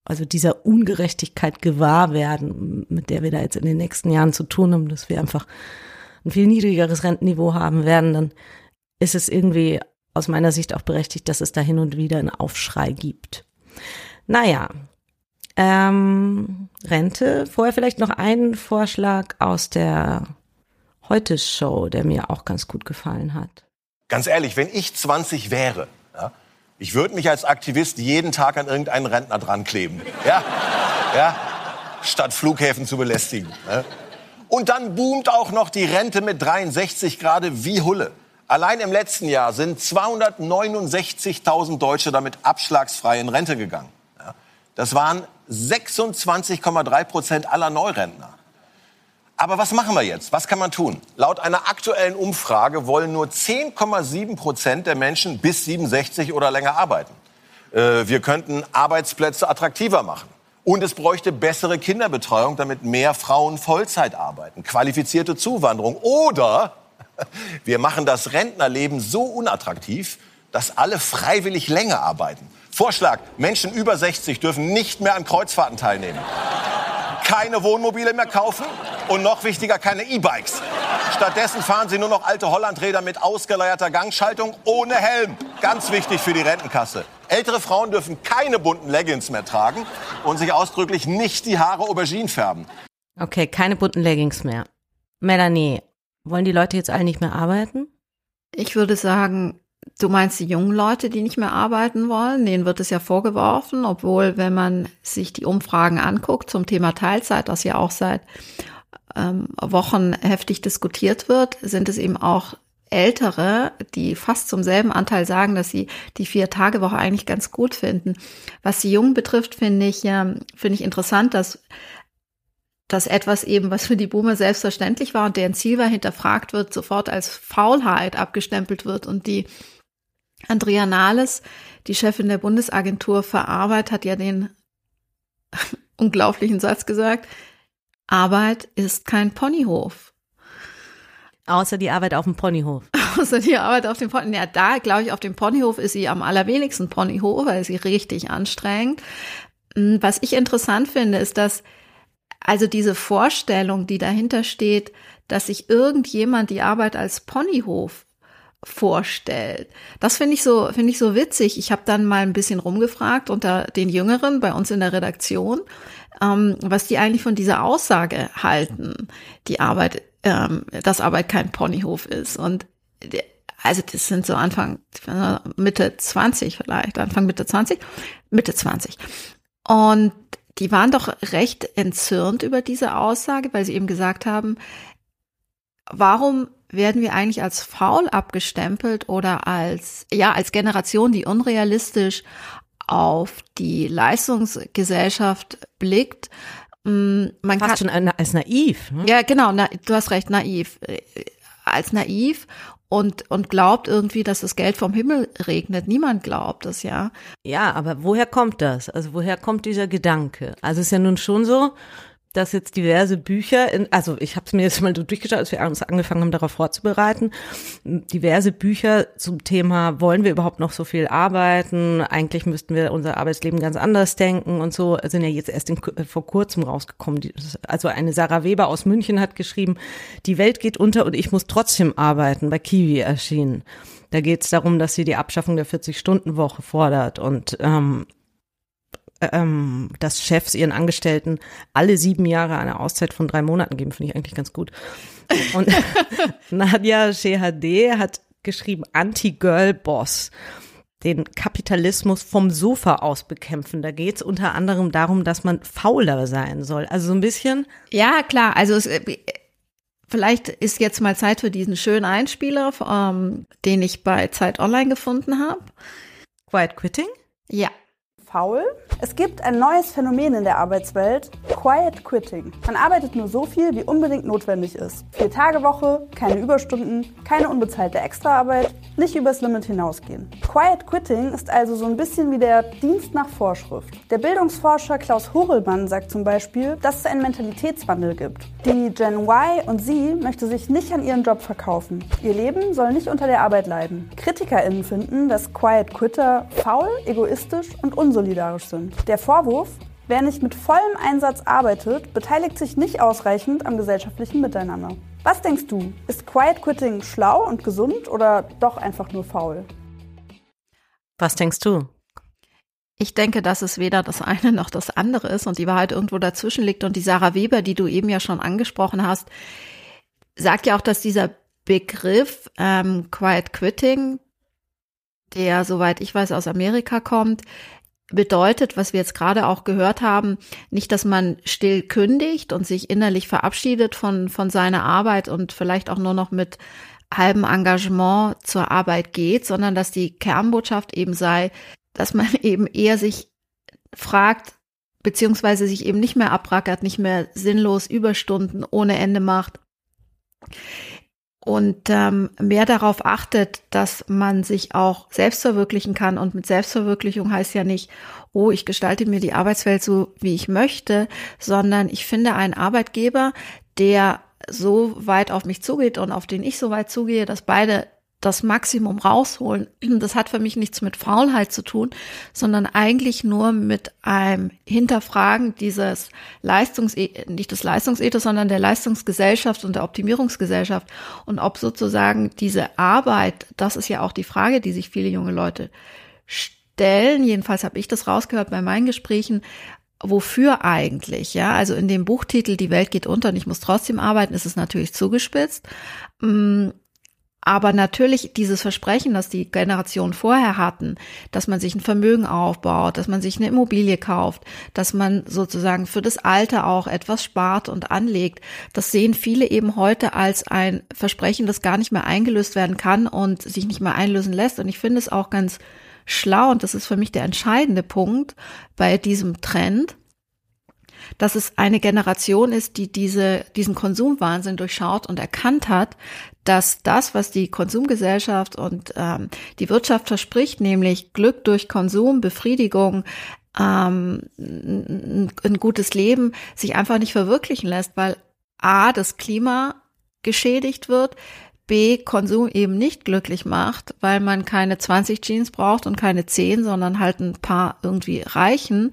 also dieser Ungerechtigkeit gewahr werden, mit der wir da jetzt in den nächsten Jahren zu tun haben, dass wir einfach ein viel niedrigeres Rentenniveau haben werden, dann ist es irgendwie aus meiner Sicht auch berechtigt, dass es da hin und wieder einen Aufschrei gibt. Naja, ähm, Rente. Vorher vielleicht noch einen Vorschlag aus der Heute-Show, der mir auch ganz gut gefallen hat. Ganz ehrlich, wenn ich 20 wäre, ich würde mich als Aktivist jeden Tag an irgendeinen Rentner dran kleben. Ja, ja, statt Flughäfen zu belästigen. Ja. Und dann boomt auch noch die Rente mit 63 gerade wie Hulle. Allein im letzten Jahr sind 269.000 Deutsche damit abschlagsfrei in Rente gegangen. Das waren 26,3 Prozent aller Neurentner. Aber was machen wir jetzt? Was kann man tun? Laut einer aktuellen Umfrage wollen nur 10,7 Prozent der Menschen bis 67 oder länger arbeiten. Äh, wir könnten Arbeitsplätze attraktiver machen. Und es bräuchte bessere Kinderbetreuung, damit mehr Frauen Vollzeit arbeiten, qualifizierte Zuwanderung oder wir machen das Rentnerleben so unattraktiv, dass alle freiwillig länger arbeiten. Vorschlag, Menschen über 60 dürfen nicht mehr an Kreuzfahrten teilnehmen. Keine Wohnmobile mehr kaufen und noch wichtiger, keine E-Bikes. Stattdessen fahren sie nur noch alte Hollandräder mit ausgeleierter Gangschaltung ohne Helm. Ganz wichtig für die Rentenkasse. Ältere Frauen dürfen keine bunten Leggings mehr tragen und sich ausdrücklich nicht die Haare Aubergine färben. Okay, keine bunten Leggings mehr. Melanie, wollen die Leute jetzt alle nicht mehr arbeiten? Ich würde sagen, du meinst die jungen Leute, die nicht mehr arbeiten wollen, denen wird es ja vorgeworfen, obwohl, wenn man sich die Umfragen anguckt zum Thema Teilzeit, das ja auch seit ähm, Wochen heftig diskutiert wird, sind es eben auch Ältere, die fast zum selben Anteil sagen, dass sie die Vier-Tage-Woche eigentlich ganz gut finden. Was die Jungen betrifft, finde ich, ähm, finde ich interessant, dass dass etwas eben, was für die Boomer selbstverständlich war und deren Ziel war, hinterfragt wird, sofort als Faulheit abgestempelt wird. Und die Andrea Nahles, die Chefin der Bundesagentur für Arbeit, hat ja den unglaublichen Satz gesagt, Arbeit ist kein Ponyhof. Außer die Arbeit auf dem Ponyhof. Außer die Arbeit auf dem Ponyhof. Ja, da glaube ich, auf dem Ponyhof ist sie am allerwenigsten Ponyhof, weil sie richtig anstrengend. Hm, was ich interessant finde, ist, dass also diese Vorstellung, die dahinter steht, dass sich irgendjemand die Arbeit als Ponyhof vorstellt. Das finde ich so finde ich so witzig. Ich habe dann mal ein bisschen rumgefragt unter den Jüngeren bei uns in der Redaktion, ähm, was die eigentlich von dieser Aussage halten, die Arbeit, ähm, dass Arbeit kein Ponyhof ist. Und also das sind so Anfang Mitte 20 vielleicht, Anfang Mitte 20, Mitte 20. Und die waren doch recht entzürnt über diese Aussage, weil sie eben gesagt haben, warum werden wir eigentlich als faul abgestempelt oder als, ja, als Generation, die unrealistisch auf die Leistungsgesellschaft blickt Mm, Man Fast schon na- als naiv. Ne? Ja, genau, na, du hast recht, naiv. Äh, Als naiv und, und glaubt irgendwie, dass das Geld vom Himmel regnet. Niemand glaubt das, ja. Ja, aber woher kommt das? Also woher kommt dieser Gedanke? Also es ist ja nun schon so, dass jetzt diverse Bücher, in, also ich habe es mir jetzt mal so durchgeschaut, als wir uns angefangen haben, darauf vorzubereiten, diverse Bücher zum Thema, wollen wir überhaupt noch so viel arbeiten? Eigentlich müssten wir unser Arbeitsleben ganz anders denken und so, sind ja jetzt erst in, vor kurzem rausgekommen. Also eine Sarah Weber aus München hat geschrieben, die Welt geht unter und ich muss trotzdem arbeiten, bei Kiwi erschienen. Da geht es darum, dass sie die Abschaffung der 40-Stunden-Woche fordert und ähm, ähm, dass Chefs ihren Angestellten alle sieben Jahre eine Auszeit von drei Monaten geben, finde ich eigentlich ganz gut. Und Nadja Shehadeh hat geschrieben Anti-Girl-Boss, den Kapitalismus vom Sofa aus bekämpfen. Da geht es unter anderem darum, dass man fauler sein soll. Also so ein bisschen, Ja, klar, also es, äh, vielleicht ist jetzt mal Zeit für diesen schönen Einspieler, ähm, den ich bei Zeit Online gefunden habe. Quiet Quitting. Ja. Faul? Es gibt ein neues Phänomen in der Arbeitswelt, Quiet Quitting. Man arbeitet nur so viel, wie unbedingt notwendig ist. Vier Tage Woche, keine Überstunden, keine unbezahlte Extraarbeit, nicht übers Limit hinausgehen. Quiet Quitting ist also so ein bisschen wie der Dienst nach Vorschrift. Der Bildungsforscher Klaus Horelmann sagt zum Beispiel, dass es einen Mentalitätswandel gibt. Die Gen Y und sie möchte sich nicht an ihren Job verkaufen. Ihr Leben soll nicht unter der Arbeit leiden. KritikerInnen finden, dass Quiet Quitter faul, egoistisch und unsolidarisch sind. Der Vorwurf, wer nicht mit vollem Einsatz arbeitet, beteiligt sich nicht ausreichend am gesellschaftlichen Miteinander. Was denkst du? Ist Quiet Quitting schlau und gesund oder doch einfach nur faul? Was denkst du? Ich denke, dass es weder das eine noch das andere ist und die Wahrheit irgendwo dazwischen liegt. Und die Sarah Weber, die du eben ja schon angesprochen hast, sagt ja auch, dass dieser Begriff ähm, Quiet Quitting, der, soweit ich weiß, aus Amerika kommt, bedeutet, was wir jetzt gerade auch gehört haben, nicht, dass man still kündigt und sich innerlich verabschiedet von, von seiner Arbeit und vielleicht auch nur noch mit halbem Engagement zur Arbeit geht, sondern dass die Kernbotschaft eben sei, dass man eben eher sich fragt, beziehungsweise sich eben nicht mehr abrackert, nicht mehr sinnlos Überstunden ohne Ende macht und ähm, mehr darauf achtet, dass man sich auch selbst verwirklichen kann. Und mit Selbstverwirklichung heißt ja nicht, oh, ich gestalte mir die Arbeitswelt so, wie ich möchte, sondern ich finde einen Arbeitgeber, der so weit auf mich zugeht und auf den ich so weit zugehe, dass beide das Maximum rausholen. Das hat für mich nichts mit Faulheit zu tun, sondern eigentlich nur mit einem Hinterfragen dieses Leistungs, nicht des Leistungsethos, sondern der Leistungsgesellschaft und der Optimierungsgesellschaft. Und ob sozusagen diese Arbeit, das ist ja auch die Frage, die sich viele junge Leute stellen. Jedenfalls habe ich das rausgehört bei meinen Gesprächen. Wofür eigentlich? Ja, also in dem Buchtitel Die Welt geht unter und ich muss trotzdem arbeiten, ist es natürlich zugespitzt. Aber natürlich dieses Versprechen, das die Generationen vorher hatten, dass man sich ein Vermögen aufbaut, dass man sich eine Immobilie kauft, dass man sozusagen für das Alter auch etwas spart und anlegt, das sehen viele eben heute als ein Versprechen, das gar nicht mehr eingelöst werden kann und sich nicht mehr einlösen lässt. Und ich finde es auch ganz schlau, und das ist für mich der entscheidende Punkt bei diesem Trend, dass es eine Generation ist, die diese, diesen Konsumwahnsinn durchschaut und erkannt hat, dass das, was die Konsumgesellschaft und ähm, die Wirtschaft verspricht, nämlich Glück durch Konsum, Befriedigung, ähm, ein, ein gutes Leben, sich einfach nicht verwirklichen lässt, weil a, das Klima geschädigt wird, B, Konsum eben nicht glücklich macht, weil man keine 20 Jeans braucht und keine 10, sondern halt ein paar irgendwie reichen.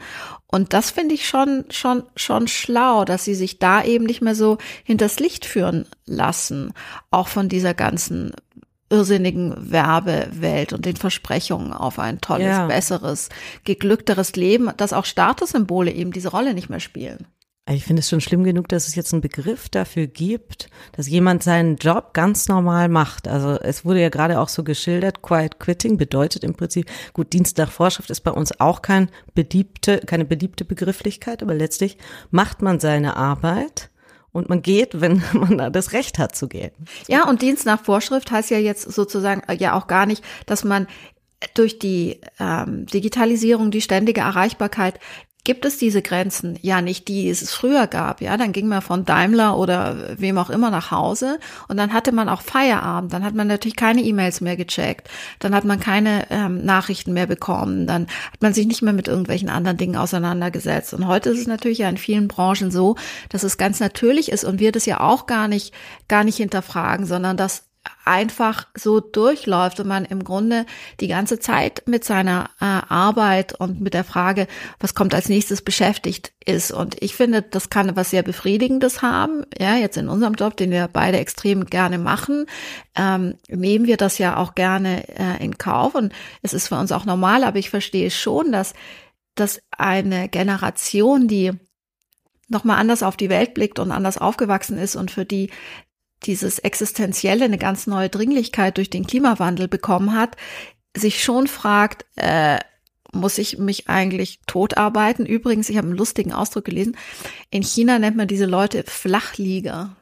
Und das finde ich schon, schon, schon schlau, dass sie sich da eben nicht mehr so hinters Licht führen lassen, auch von dieser ganzen irrsinnigen Werbewelt und den Versprechungen auf ein tolles, Ja. besseres, geglückteres Leben, dass auch Statussymbole eben diese Rolle nicht mehr spielen. Ich finde es schon schlimm genug, dass es jetzt einen Begriff dafür gibt, dass jemand seinen Job ganz normal macht. Also es wurde ja gerade auch so geschildert, Quiet Quitting bedeutet im Prinzip, gut, Dienst nach Vorschrift ist bei uns auch kein beliebte, keine beliebte Begrifflichkeit, aber letztlich macht man seine Arbeit und man geht, wenn man da das Recht hat zu gehen. Ja, und Dienst nach Vorschrift heißt ja jetzt sozusagen äh, ja auch gar nicht, dass man durch die ähm, Digitalisierung, die ständige Erreichbarkeit gibt es diese Grenzen. Ja, nicht die, es früher gab. Ja, dann ging man von Daimler oder wem auch immer nach Hause und dann hatte man auch Feierabend. Dann hat man natürlich keine E-Mails mehr gecheckt. Dann hat man keine ähm, Nachrichten mehr bekommen. Dann hat man sich nicht mehr mit irgendwelchen anderen Dingen auseinandergesetzt. Und heute ist es natürlich ja in vielen Branchen so, dass es ganz natürlich ist und wir das ja auch gar nicht, gar nicht hinterfragen, sondern dass einfach so durchläuft und man im Grunde die ganze Zeit mit seiner äh, Arbeit und mit der Frage, was kommt als nächstes beschäftigt ist. Und ich finde, das kann was sehr Befriedigendes haben. Ja, jetzt in unserem Job, den wir beide extrem gerne machen, ähm, nehmen wir das ja auch gerne äh, in Kauf. Und es ist für uns auch normal, aber ich verstehe schon, dass, dass eine Generation, die nochmal anders auf die Welt blickt und anders aufgewachsen ist und für die dieses Existenzielle eine ganz neue Dringlichkeit durch den Klimawandel bekommen hat, sich schon fragt, äh, muss ich mich eigentlich totarbeiten? Übrigens, ich habe einen lustigen Ausdruck gelesen. In China nennt man diese Leute Flachlieger.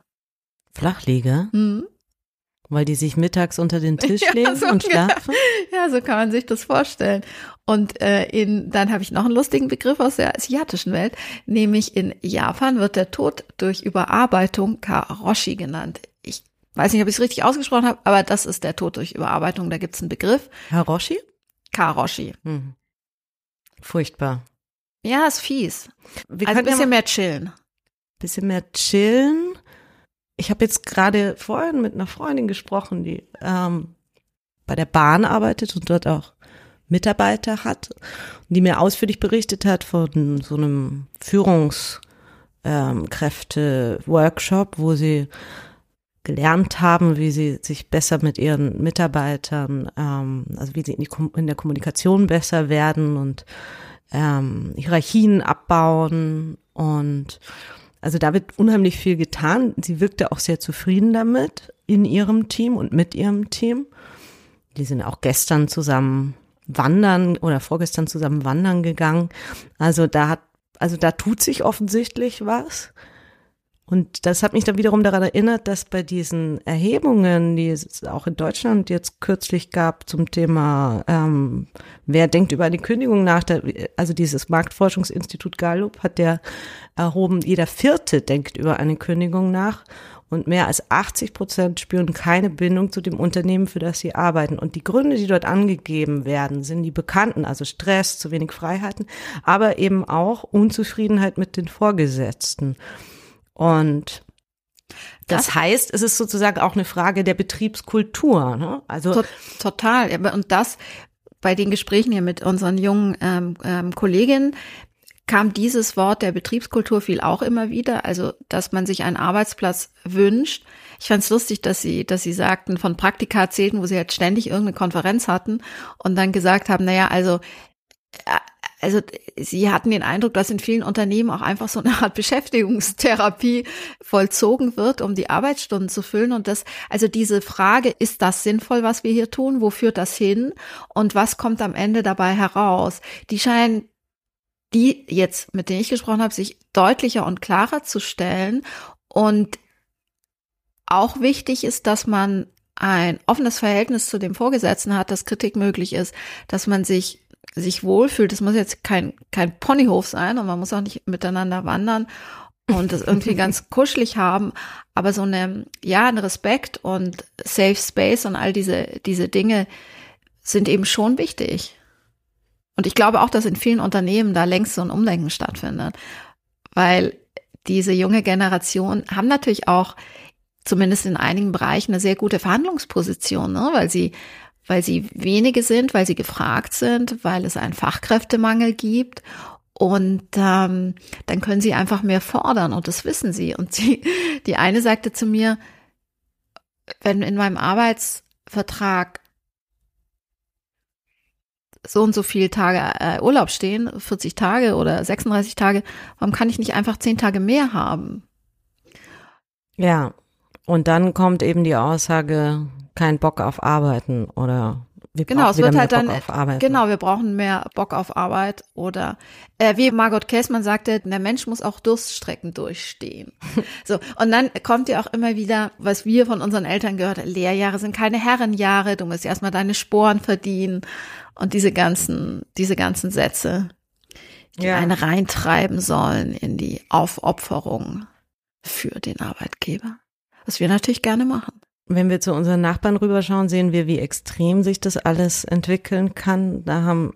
Flachlieger? Mhm. Weil die sich mittags unter den Tisch legen ja, so und schlafen? Ja, so kann man sich das vorstellen. Und äh, in, dann habe ich noch einen lustigen Begriff aus der asiatischen Welt, nämlich in Japan wird der Tod durch Überarbeitung Karoshi genannt. Weiß nicht, ob ich es richtig ausgesprochen habe, aber das ist der Tod durch Überarbeitung. Da gibt es einen Begriff. Karoshi? Karoshi. Hm. Furchtbar. Ja, ist fies. Wir also ein bisschen ja mehr chillen. Bisschen mehr chillen ich habe jetzt gerade vorhin mit einer Freundin gesprochen, die ähm, bei der Bahn arbeitet und dort auch Mitarbeiter hat, die mir ausführlich berichtet hat von so einem Führungskräfte-Workshop, ähm, wo sie gelernt haben, wie sie sich besser mit ihren Mitarbeitern, ähm, also wie sie in, in der Kommunikation besser werden und ähm, Hierarchien abbauen und also da wird unheimlich viel getan. Sie wirkte auch sehr zufrieden damit in ihrem Team und mit ihrem Team. Die sind auch gestern zusammen wandern oder vorgestern zusammen wandern gegangen. Also da hat, also da tut sich offensichtlich was. Und das hat mich dann wiederum daran erinnert, dass bei diesen Erhebungen, die es auch in Deutschland jetzt kürzlich gab zum Thema, ähm, wer denkt über eine Kündigung nach, der, also dieses Marktforschungsinstitut Gallup hat der erhoben, jeder Vierte denkt über eine Kündigung nach und mehr als 80 Prozent spüren keine Bindung zu dem Unternehmen, für das sie arbeiten. Und die Gründe, die dort angegeben werden, sind die bekannten, also Stress, zu wenig Freiheiten, aber eben auch Unzufriedenheit mit den Vorgesetzten. Und das, das heißt, es ist sozusagen auch eine Frage der Betriebskultur. Ne? Also total. Und das bei den Gesprächen hier mit unseren jungen ähm, ähm, Kolleginnen kam dieses Wort der Betriebskultur viel auch immer wieder. Also, dass man sich einen Arbeitsplatz wünscht. Ich fand es lustig, dass sie, dass sie sagten, von Praktika erzählten, wo sie halt ständig irgendeine Konferenz hatten und dann gesagt haben, naja, also äh, also sie hatten den Eindruck, dass in vielen Unternehmen auch einfach so eine Art Beschäftigungstherapie vollzogen wird, um die Arbeitsstunden zu füllen. Und das, also diese Frage, ist das sinnvoll, was wir hier tun? Wo führt das hin? Und was kommt am Ende dabei heraus? Die scheinen die jetzt, mit denen ich gesprochen habe, sich deutlicher und klarer zu stellen. Und auch wichtig ist, dass man ein offenes Verhältnis zu dem Vorgesetzten hat, dass Kritik möglich ist, dass man sich sich wohlfühlt. Es muss jetzt kein, kein Ponyhof sein und man muss auch nicht miteinander wandern und das irgendwie ganz kuschelig haben, aber so eine, ja, ein Respekt und Safe Space und all diese, diese Dinge sind eben schon wichtig. Und ich glaube auch, dass in vielen Unternehmen da längst so ein Umdenken stattfindet, weil diese junge Generation haben natürlich auch zumindest in einigen Bereichen eine sehr gute Verhandlungsposition, ne? weil sie weil sie wenige sind, weil sie gefragt sind, weil es einen Fachkräftemangel gibt. Und ähm, dann können sie einfach mehr fordern und das wissen sie. Und sie, die eine sagte zu mir, wenn in meinem Arbeitsvertrag so und so viele Tage äh, Urlaub stehen, 40 Tage oder 36 Tage, warum kann ich nicht einfach 10 Tage mehr haben? Ja, und dann kommt eben die Aussage, keinen Bock auf Arbeiten oder wir genau, es wird halt dann genau, wir brauchen mehr Bock auf Arbeit oder äh, wie Margot Käßmann sagte, der Mensch muss auch Durststrecken durchstehen. so und dann kommt ja auch immer wieder, was wir von unseren Eltern gehört, Lehrjahre sind keine Herrenjahre, du musst erstmal deine Sporen verdienen und diese ganzen diese ganzen Sätze. die Ja. einen reintreiben sollen in die Aufopferung für den Arbeitgeber. Was wir natürlich gerne machen. Wenn wir zu unseren Nachbarn rüberschauen, sehen wir, wie extrem sich das alles entwickeln kann. Da haben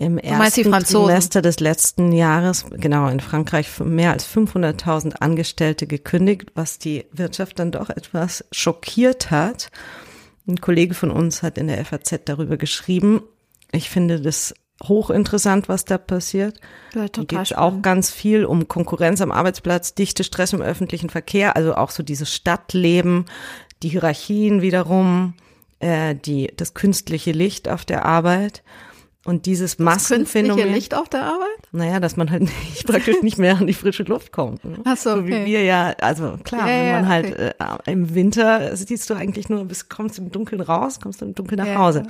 im ersten? Trimester des letzten Jahres, genau in Frankreich, mehr als 500.000 Angestellte gekündigt, was die Wirtschaft dann doch etwas schockiert hat. Ein Kollege von uns hat in der FAZ darüber geschrieben. Ich finde das hochinteressant, was da passiert. Ja, Da geht es auch ganz viel um Konkurrenz am Arbeitsplatz, dichte Stress im öffentlichen Verkehr, also auch so dieses Stadtleben, die Hierarchien wiederum, äh, die, das künstliche Licht auf der Arbeit und dieses Künstliche Massenphänomen. Licht auf der Arbeit? Naja, dass man halt nicht, praktisch nicht mehr an die frische Luft kommt. Ne? Ach so, so wie okay. wir ja, also klar, Ja, wenn ja, man halt okay. äh, im Winter siehst du eigentlich nur, bis kommst im Dunkeln raus, kommst du im Dunkeln nach Ja. Hause.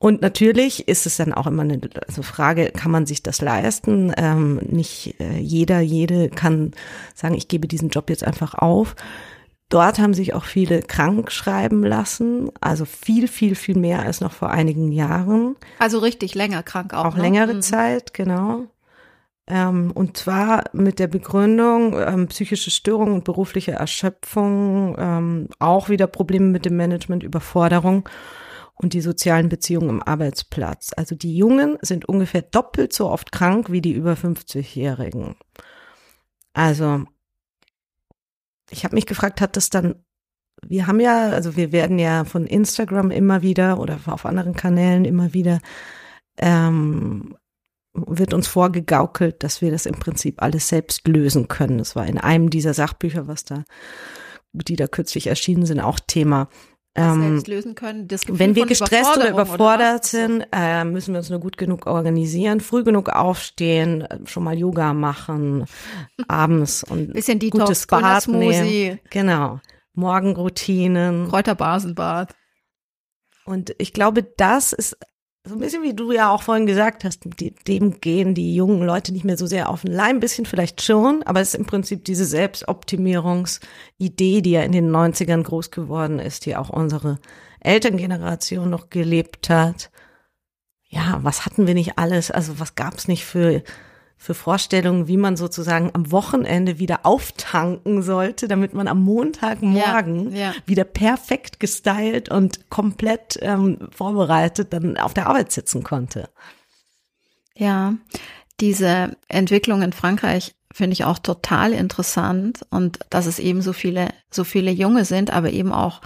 Und natürlich ist es dann auch immer eine also Frage, kann man sich das leisten? Ähm, nicht äh, jeder, jede kann sagen, ich gebe diesen Job jetzt einfach auf. Dort haben sich auch viele krank schreiben lassen, also viel, viel, viel mehr als noch vor einigen Jahren. Also richtig länger krank auch. Auch ne? längere Mhm. Zeit, genau. Ähm, und zwar mit der Begründung, ähm, psychische Störungen und berufliche Erschöpfung, ähm, auch wieder Probleme mit dem Management, Überforderung und die sozialen Beziehungen im Arbeitsplatz. Also die Jungen sind ungefähr doppelt so oft krank wie die über 50-Jährigen. Also ich habe mich gefragt, hat das dann, wir haben ja, also wir werden ja von Instagram immer wieder oder auf anderen Kanälen immer wieder ähm, wird uns vorgegaukelt, dass wir das im Prinzip alles selbst lösen können. Das war in einem dieser Sachbücher, was da, die da kürzlich erschienen sind, auch Thema. Ähm, lösen können. Wenn wir gestresst oder überfordert was? sind, äh, müssen wir uns nur gut genug organisieren, früh genug aufstehen, äh, schon mal Yoga machen, abends und Bisschen Detox, gutes Bad nehmen. Genau. Morgenroutinen. Kräuterbasenbad. Und ich glaube, das ist so ein bisschen wie du ja auch vorhin gesagt hast, dem gehen die jungen Leute nicht mehr so sehr auf den Leim, ein bisschen vielleicht schon, aber es ist im Prinzip diese Selbstoptimierungsidee, die ja in den 90ern groß geworden ist, die auch unsere Elterngeneration noch gelebt hat. Ja, was hatten wir nicht alles? Also was gab es nicht für für Vorstellungen, wie man sozusagen am Wochenende wieder auftanken sollte, damit man am Montagmorgen Ja, ja. wieder perfekt gestylt und komplett ähm, vorbereitet dann auf der Arbeit sitzen konnte. Ja, diese Entwicklung in Frankreich finde ich auch total interessant und dass es eben so viele, so viele Junge sind, aber eben auch,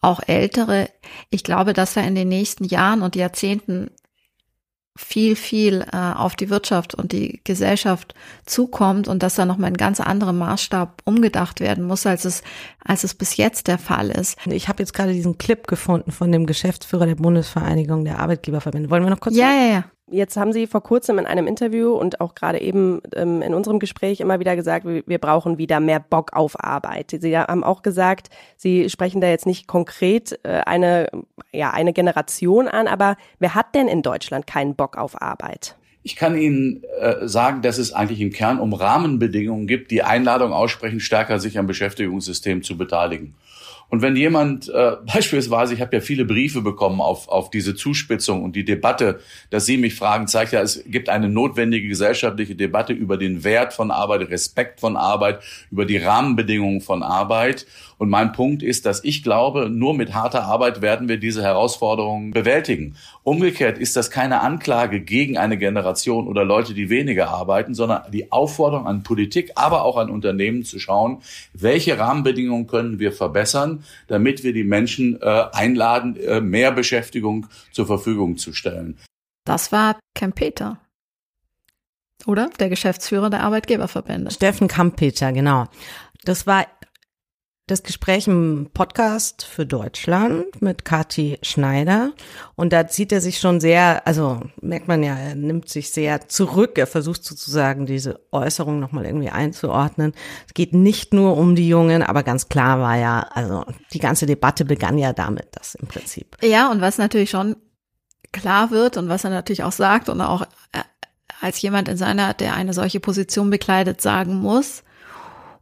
auch ältere. Ich glaube, dass da in den nächsten Jahren und Jahrzehnten viel, viel äh, auf die Wirtschaft und die Gesellschaft zukommt und dass da nochmal ein ganz anderer Maßstab umgedacht werden muss, als es, als es bis jetzt der Fall ist. Ich habe jetzt gerade diesen Clip gefunden von dem Geschäftsführer der Bundesvereinigung der Arbeitgeberverbände. Wollen wir noch kurz? Ja, ja, ja. Jetzt haben Sie vor kurzem in einem Interview und auch gerade eben ähm, in unserem Gespräch immer wieder gesagt, wir, brauchen wieder mehr Bock auf Arbeit. Sie haben auch gesagt, Sie sprechen da jetzt nicht konkret äh, eine, ja, eine Generation an, aber wer hat denn in Deutschland keinen Bock auf Arbeit? Ich kann Ihnen äh, sagen, dass es eigentlich im Kern um Rahmenbedingungen gibt, die Einladung aussprechen, stärker sich am Beschäftigungssystem zu beteiligen. Und wenn jemand äh, beispielsweise, ich habe ja viele Briefe bekommen auf, auf diese Zuspitzung und die Debatte, dass Sie mich fragen, zeigt ja, es gibt eine notwendige gesellschaftliche Debatte über den Wert von Arbeit, Respekt von Arbeit, über die Rahmenbedingungen von Arbeit. Und mein Punkt ist, dass ich glaube, nur mit harter Arbeit werden wir diese Herausforderungen bewältigen. Umgekehrt ist das keine Anklage gegen eine Generation oder Leute, die weniger arbeiten, sondern die Aufforderung an Politik, aber auch an Unternehmen zu schauen, welche Rahmenbedingungen können wir verbessern, damit wir die Menschen äh, einladen, äh, mehr Beschäftigung zur Verfügung zu stellen. Das war Kempeter. Oder? Der Geschäftsführer der Arbeitgeberverbände. Steffen Kampeter, genau. Das war das Gespräch im Podcast für Deutschland mit Kati Schneider. Und da zieht er sich schon sehr, also merkt man ja, er nimmt sich sehr zurück. Er versucht sozusagen diese Äußerung nochmal irgendwie einzuordnen. Es geht nicht nur um die Jungen, aber ganz klar war ja, also die ganze Debatte begann ja damit, dass im Prinzip. Ja, und was natürlich schon klar wird und was er natürlich auch sagt und auch äh, als jemand in seiner, der eine solche Position bekleidet, sagen muss,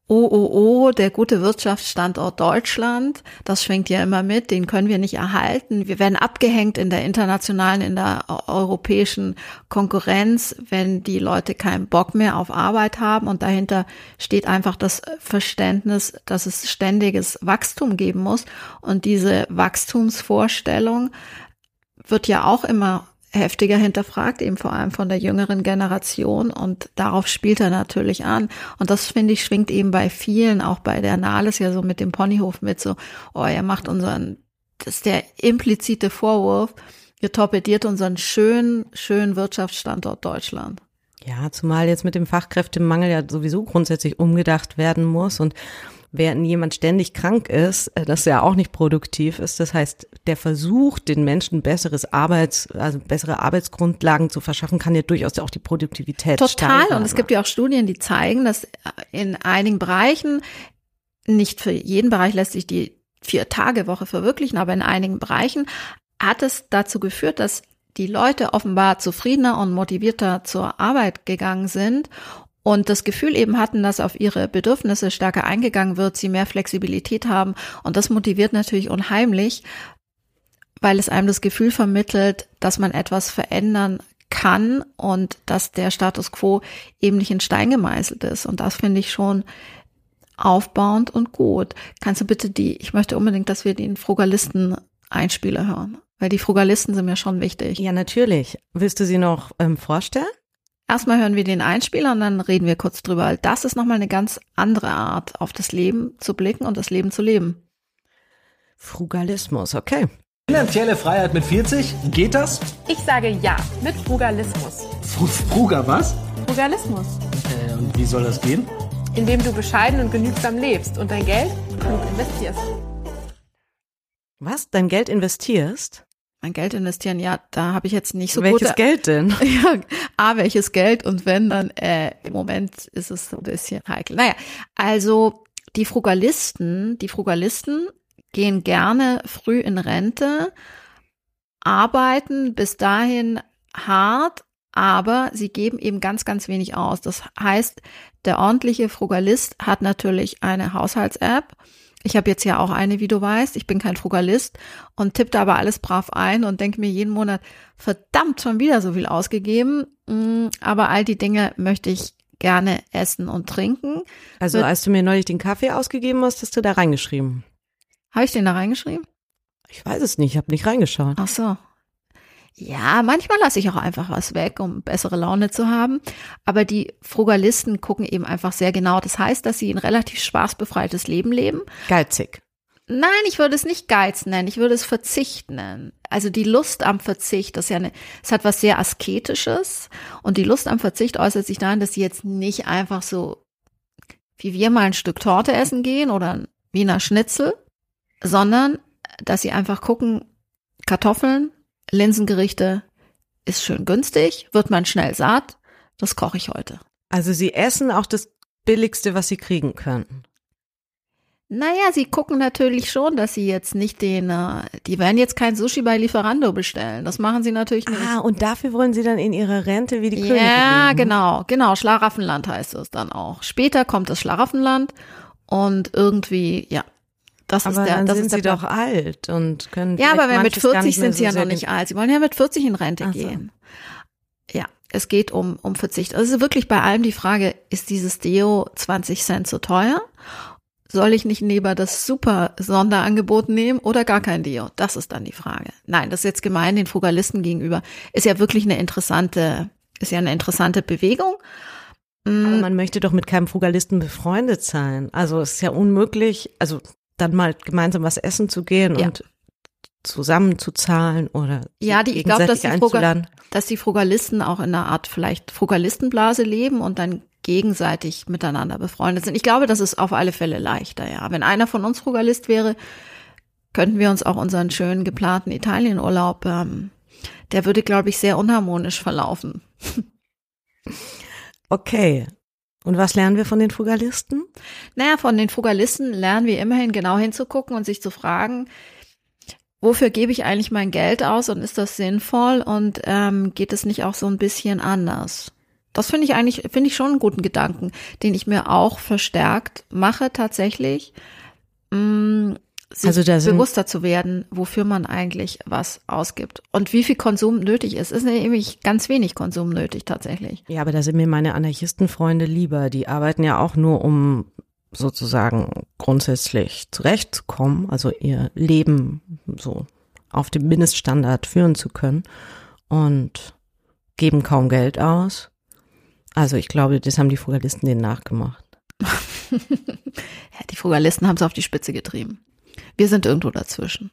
oh, oh, oh, der gute Wirtschaftsstandort Deutschland, das schwingt ja immer mit, den können wir nicht erhalten. Wir werden abgehängt in der internationalen, in der europäischen Konkurrenz, wenn die Leute keinen Bock mehr auf Arbeit haben und dahinter steht einfach das Verständnis, dass es ständiges Wachstum geben muss und diese Wachstumsvorstellung wird ja auch immer heftiger hinterfragt, eben vor allem von der jüngeren Generation und darauf spielt er natürlich an. Und das finde ich schwingt eben bei vielen, auch bei der Nahles ja so mit dem Ponyhof mit so, oh, er macht unseren, das ist der implizite Vorwurf, ihr torpediert unseren schönen, schönen Wirtschaftsstandort Deutschland. Ja, zumal jetzt mit dem Fachkräftemangel ja sowieso grundsätzlich umgedacht werden muss und während jemand ständig krank ist, äh, das ja auch nicht produktiv ist. Das heißt, der Versuch, den Menschen besseres Arbeits, also bessere Arbeitsgrundlagen zu verschaffen, kann ja durchaus auch die Produktivität Total. steigern. Und es gibt ja auch Studien, die zeigen, dass in einigen Bereichen, nicht für jeden Bereich lässt sich die Vier-Tage-Woche verwirklichen, aber in einigen Bereichen hat es dazu geführt, dass die Leute offenbar zufriedener und motivierter zur Arbeit gegangen sind und das Gefühl eben hatten, dass auf ihre Bedürfnisse stärker eingegangen wird, sie mehr Flexibilität haben. Und das motiviert natürlich unheimlich, weil es einem das Gefühl vermittelt, dass man etwas verändern kann und dass der Status quo eben nicht in Stein gemeißelt ist. Und das finde ich schon aufbauend und gut. Kannst du bitte die, ich möchte unbedingt, dass wir den Frugalisten Einspieler hören, weil die Frugalisten sind mir schon wichtig. Ja, natürlich. Willst du sie noch ähm, vorstellen? Erstmal hören wir den Einspieler und dann reden wir kurz drüber. Das ist nochmal eine ganz andere Art, auf das Leben zu blicken und das Leben zu leben. Frugalismus, okay. Finanzielle Freiheit mit 40, geht das? Ich sage ja, mit Frugalismus. Fr Fruga was? Frugalismus. Äh, und wie soll das gehen? Indem du bescheiden und genügsam lebst und dein Geld klug investierst. Was? Dein Geld investierst? Mein Geld investieren, ja, da habe ich jetzt nicht so Welches gute, Geld denn? Ja, A, welches Geld und wenn, dann äh, im Moment ist es so ein bisschen heikel. Naja, also die Frugalisten, die Frugalisten gehen gerne früh in Rente, arbeiten bis dahin hart, aber sie geben eben ganz, ganz wenig aus. Das heißt, der ordentliche Frugalist hat natürlich eine Haushalts-App, ich habe jetzt ja auch eine, wie du weißt. Ich bin kein Frugalist und tippe da aber alles brav ein und denke mir jeden Monat, verdammt, schon wieder so viel ausgegeben. Mm, aber all die Dinge möchte ich gerne essen und trinken. Also als du mir neulich den Kaffee ausgegeben hast, hast du da reingeschrieben. Habe ich den da reingeschrieben? Ich weiß es nicht, ich habe nicht reingeschaut. Ach so. Ja, manchmal lasse ich auch einfach was weg, um bessere Laune zu haben. Aber die Frugalisten gucken eben einfach sehr genau. Das heißt, dass sie ein relativ spaßbefreites Leben leben. Geizig. Nein, ich würde es nicht Geiz nennen, ich würde es Verzicht nennen. Also die Lust am Verzicht, das ist ja eine, es hat was sehr Asketisches. Und die Lust am Verzicht äußert sich darin, dass sie jetzt nicht einfach so, wie wir mal ein Stück Torte essen gehen oder ein Wiener Schnitzel, sondern dass sie einfach gucken, Kartoffeln, Linsengerichte ist schön günstig, wird man schnell satt. Das koche ich heute. Also Sie essen auch das Billigste, was Sie kriegen könnten. Naja, sie gucken natürlich schon, dass sie jetzt nicht den, äh, die werden jetzt kein Sushi bei Lieferando bestellen. Das machen sie natürlich nicht. Ah, und dafür wollen sie dann in ihre Rente wie die Könige Ja, leben. genau, genau. Schlaraffenland heißt es dann auch. Später kommt das Schlaraffenland und irgendwie, ja, das aber ist der, dann das sind ist der sie Plan. doch alt und können. Ja, aber wenn mit manches gar 40 nicht mehr sind sie ja so noch nicht alt. Sie wollen ja mit 40 in Rente so. gehen. Ja, es geht um, um Verzicht. Also es ist wirklich bei allem die Frage, ist dieses Deo 20 Cent zu teuer? Soll ich nicht lieber das super Sonderangebot nehmen oder gar kein Deo? Das ist dann die Frage. Nein, das ist jetzt gemein den Frugalisten gegenüber. Ist ja wirklich eine interessante, ist ja eine interessante Bewegung. Mm, Aber man möchte doch mit keinem Frugalisten befreundet sein. Also es ist ja unmöglich, also dann mal gemeinsam was essen zu gehen Ja. und zusammen zu zahlen oder Ja, die, ich glaube, dass die, Frugal, dass die Frugalisten auch in einer Art vielleicht Frugalistenblase leben und dann gegenseitig miteinander befreundet sind. Ich glaube, das ist auf alle Fälle leichter, ja. Wenn einer von uns Frugalist wäre, könnten wir uns auch unseren schönen geplanten Italienurlaub, ähm, der würde, glaube ich, sehr unharmonisch verlaufen. Okay. Und was lernen wir von den Frugalisten? Naja, von den Frugalisten lernen wir immerhin genau hinzugucken und sich zu fragen, wofür gebe ich eigentlich mein Geld aus und ist das sinnvoll und ähm, geht es nicht auch so ein bisschen anders? Das finde ich eigentlich, finde ich schon einen guten Gedanken, den ich mir auch verstärkt mache tatsächlich. Mh, sich Also bewusster zu werden, wofür man eigentlich was ausgibt und wie viel Konsum nötig ist. Ist nämlich ganz wenig Konsum nötig tatsächlich. Ja, aber da sind mir meine Anarchistenfreunde lieber. Die arbeiten ja auch nur, um sozusagen grundsätzlich zurechtzukommen, also ihr Leben so auf dem Mindeststandard führen zu können und geben kaum Geld aus. Also ich glaube, das haben die Frugalisten denen nachgemacht. Ja, die Frugalisten haben es auf die Spitze getrieben. Wir sind irgendwo dazwischen.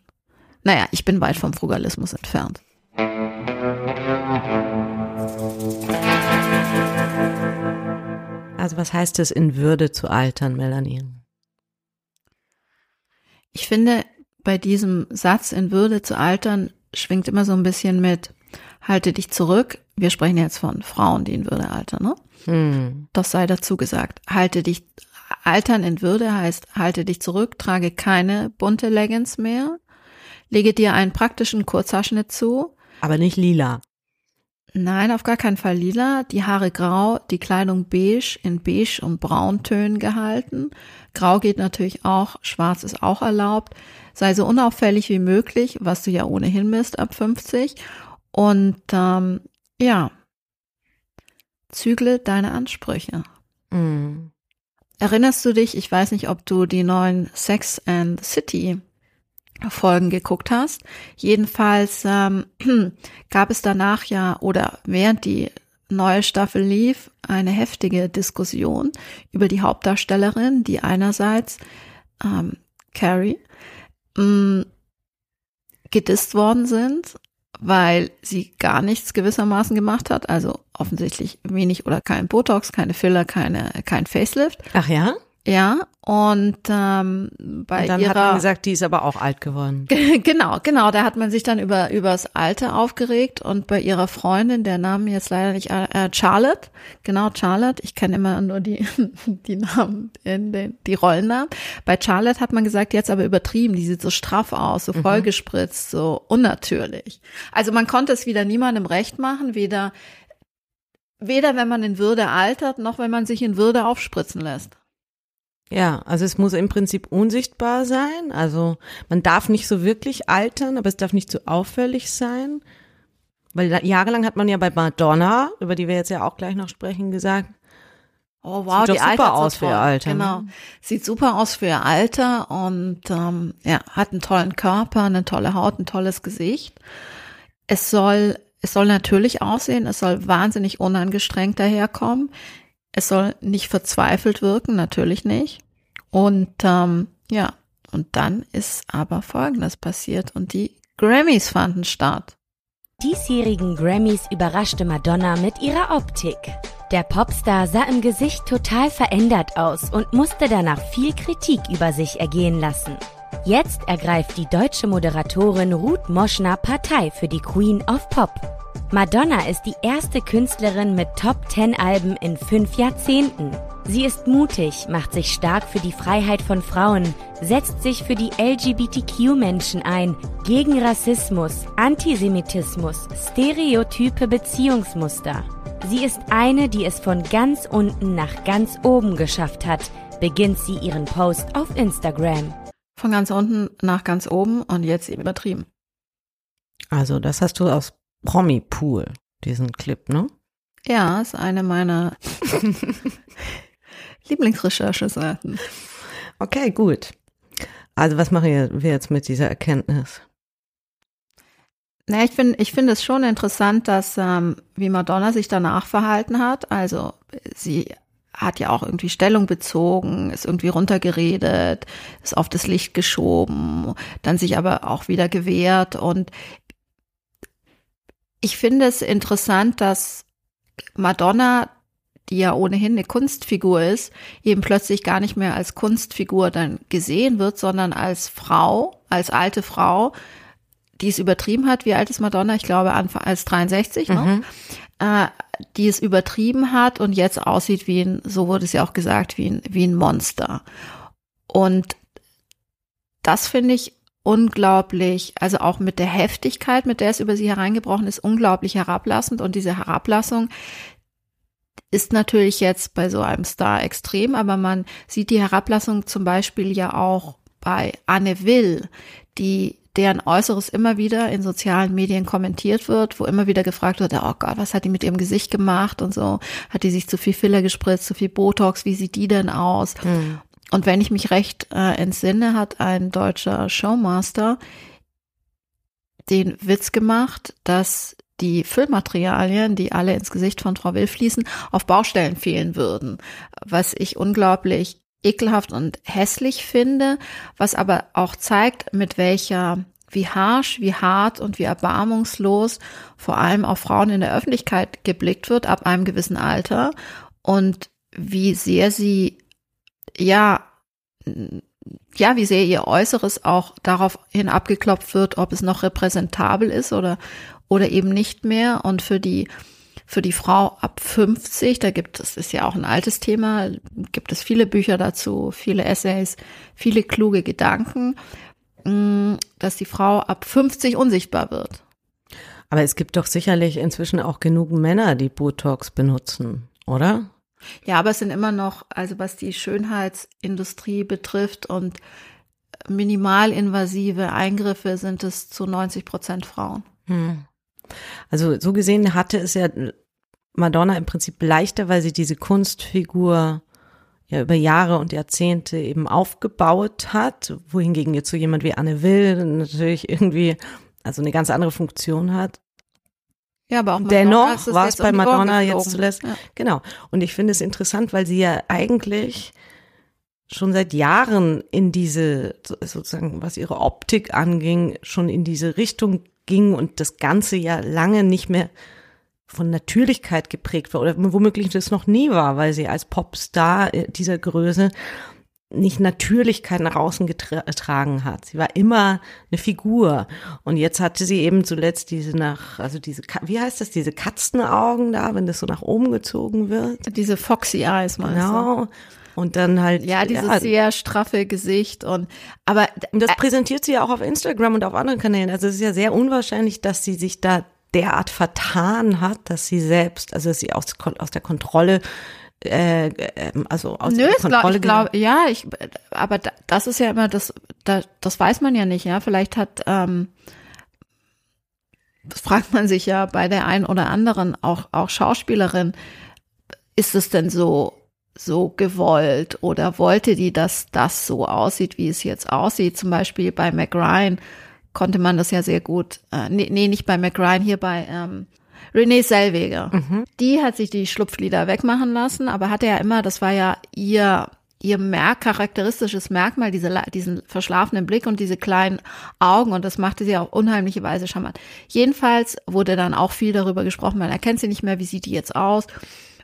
Naja, ich bin weit vom Frugalismus entfernt. Also was heißt es, in Würde zu altern, Melanie? Ich finde, bei diesem Satz in Würde zu altern schwingt immer so ein bisschen mit, halte dich zurück. Wir sprechen jetzt von Frauen, die in Würde altern, ne? Hm. Das sei dazu gesagt. Halte dich, altern in Würde heißt, halte dich zurück, trage keine bunte Leggings mehr, lege dir einen praktischen Kurzhaarschnitt zu. Aber nicht lila. Nein, auf gar keinen Fall lila. Die Haare grau, die Kleidung beige, in beige und brauntönen gehalten. Grau geht natürlich auch, schwarz ist auch erlaubt. Sei so unauffällig wie möglich, was du ja ohnehin bist ab 50. Und ähm, ja, zügle deine Ansprüche. Hm. Erinnerst du dich, ich weiß nicht, ob du die neuen Sex and the City Folgen geguckt hast. Jedenfalls ähm, gab es danach ja oder während die neue Staffel lief eine heftige Diskussion über die Hauptdarstellerin, die einerseits ähm, Carrie mh, gedisst worden sind, weil sie gar nichts gewissermaßen gemacht hat, also offensichtlich wenig oder kein Botox, keine Filler, keine kein Facelift. Ach ja? Ja, und ähm, bei Und dann ihrer hat man gesagt, die ist aber auch alt geworden. genau, genau, da hat man sich dann über übers Alter aufgeregt und bei ihrer Freundin, der Name jetzt leider nicht äh, Charlotte, genau Charlotte, ich kenne immer nur die die Namen in den die Rollennamen. Bei Charlotte hat man gesagt, jetzt aber übertrieben, die sieht so straff aus, so vollgespritzt, so unnatürlich. Also man konnte es wieder niemandem recht machen, weder weder wenn man in Würde altert, noch wenn man sich in Würde aufspritzen lässt. Ja, also es muss im Prinzip unsichtbar sein. Also man darf nicht so wirklich altern, aber es darf nicht zu auffällig sein. Weil jahrelang hat man ja bei Madonna, über die wir jetzt ja auch gleich noch sprechen, gesagt, Oh wow, Sieht die super so aus für ihr. Alter, ne? Genau, sieht super aus für ihr Alter und ähm, ja, hat einen tollen Körper, eine tolle Haut, ein tolles Gesicht. Es soll, es soll natürlich aussehen, es soll wahnsinnig unangestrengt daherkommen. Es soll nicht verzweifelt wirken, natürlich nicht. Und ähm, ja, und dann ist aber Folgendes passiert und die Grammys fanden statt. diesjährigen Grammys überraschte Madonna mit ihrer Optik. Der Popstar sah im Gesicht total verändert aus und musste danach viel Kritik über sich ergehen lassen. Jetzt ergreift die deutsche Moderatorin Ruth Moschner Partei für die Queen of Pop. Madonna ist die erste Künstlerin mit Top 10 Alben in fünf Jahrzehnten. Sie ist mutig, macht sich stark für die Freiheit von Frauen, setzt sich für die LGBTQ-Menschen ein, gegen Rassismus, Antisemitismus, stereotype Beziehungsmuster. Sie ist eine, die es von ganz unten nach ganz oben geschafft hat, beginnt sie ihren Post auf Instagram. Von ganz unten nach ganz oben und jetzt eben übertrieben. also das hast du aus Promi Pool, diesen Clip, ne? Ja, ist eine meiner Lieblingsrechercheseiten. Okay, gut. Also was machen wir jetzt mit dieser Erkenntnis? Na, ich finde, ich finde es schon interessant, dass ähm, wie Madonna sich danach verhalten hat. Also sie hat ja auch irgendwie Stellung bezogen, ist irgendwie runtergeredet, ist auf das Licht geschoben, dann sich aber auch wieder gewehrt. Und ich finde es interessant, dass Madonna, die ja ohnehin eine Kunstfigur ist, eben plötzlich gar nicht mehr als Kunstfigur dann gesehen wird, sondern als Frau, als alte Frau, die es übertrieben hat. Wie alt ist Madonna? Ich glaube, Anfang als 63, ne? Äh, die es übertrieben hat und jetzt aussieht wie ein, so wurde es ja auch gesagt, wie ein, wie ein Monster. Und das finde ich unglaublich, also auch mit der Heftigkeit, mit der es über sie hereingebrochen ist, unglaublich herablassend. Und diese Herablassung, ist natürlich jetzt bei so einem Star extrem, aber man sieht die Herablassung zum Beispiel ja auch bei Anne Will, die deren Äußeres immer wieder in sozialen Medien kommentiert wird, wo immer wieder gefragt wird, oh Gott, was hat die mit ihrem Gesicht gemacht und so, hat die sich zu viel Filler gespritzt, zu viel Botox, wie sieht die denn aus? Mhm. Und wenn ich mich recht äh, entsinne, hat ein deutscher Showmaster den Witz gemacht, dass die Füllmaterialien, die alle ins Gesicht von Frau Will fließen, auf Baustellen fehlen würden, was ich unglaublich ekelhaft und hässlich finde, was aber auch zeigt, mit welcher wie harsh, wie hart und wie erbarmungslos vor allem auf Frauen in der Öffentlichkeit geblickt wird ab einem gewissen Alter und wie sehr sie ja ja, wie sehr ihr Äußeres auch daraufhin abgeklopft wird, ob es noch repräsentabel ist oder oder eben nicht mehr und für die für die Frau ab 50, da gibt es, ist ja auch ein altes Thema, gibt es viele Bücher dazu, viele Essays, viele kluge Gedanken, mm, dass die Frau ab 50 unsichtbar wird. Aber es gibt doch sicherlich inzwischen auch genug Männer, die Botox benutzen, oder? Ja, aber es sind immer noch, also was die Schönheitsindustrie betrifft und minimalinvasive Eingriffe sind es zu 90 Prozent Frauen. Hm. Also so gesehen hatte es ja Madonna im Prinzip leichter, weil sie diese Kunstfigur ja über Jahre und Jahrzehnte eben aufgebaut hat, wohingegen jetzt so jemand wie Anne Will natürlich irgendwie also eine ganz andere Funktion hat. Ja, aber auch dennoch war es bei Madonna jetzt zuletzt. Ja. Genau. Und ich finde es interessant, weil sie ja eigentlich schon seit Jahren in diese, sozusagen, was ihre Optik anging, schon in diese Richtung ging und das Ganze ja lange nicht mehr von Natürlichkeit geprägt war oder womöglich das noch nie war, weil sie als Popstar dieser Größe nicht Natürlichkeit nach außen getragen hat. Sie war immer eine Figur. Und jetzt hatte sie eben zuletzt diese nach, also diese, wie heißt das, diese Katzenaugen da, wenn das so nach oben gezogen wird? Diese Foxy Eyes meinst Genau. Und dann halt. Ja, dieses ja, sehr straffe Gesicht und, aber. Und das äh, präsentiert sie ja auch auf Instagram und auf anderen Kanälen. Also es ist ja sehr unwahrscheinlich, dass sie sich da derart vertan hat, dass sie selbst, also dass sie aus, aus der Kontrolle äh, ähm, also aus Nö, der Kontrolle glaub, ich glaube, ja, ich, aber das ist ja immer das, das, das weiß man ja nicht, ja. Vielleicht hat, ähm, das fragt man sich ja bei der einen oder anderen, auch, auch Schauspielerin, ist es denn so, so gewollt oder wollte die, dass das so aussieht, wie es jetzt aussieht? Zum Beispiel bei McRyan konnte man das ja sehr gut, äh, nee, nee, nicht bei McRyan, hier bei ähm, Renee Selweger. Mhm. Die hat sich die Schlupflieder wegmachen lassen, aber hatte ja immer, das war ja ihr ihr Merk, charakteristisches Merkmal, diese, diesen verschlafenen Blick und diese kleinen Augen und das machte sie auf unheimliche Weise charmant. Jedenfalls wurde dann auch viel darüber gesprochen, man erkennt sie nicht mehr, wie sieht die jetzt aus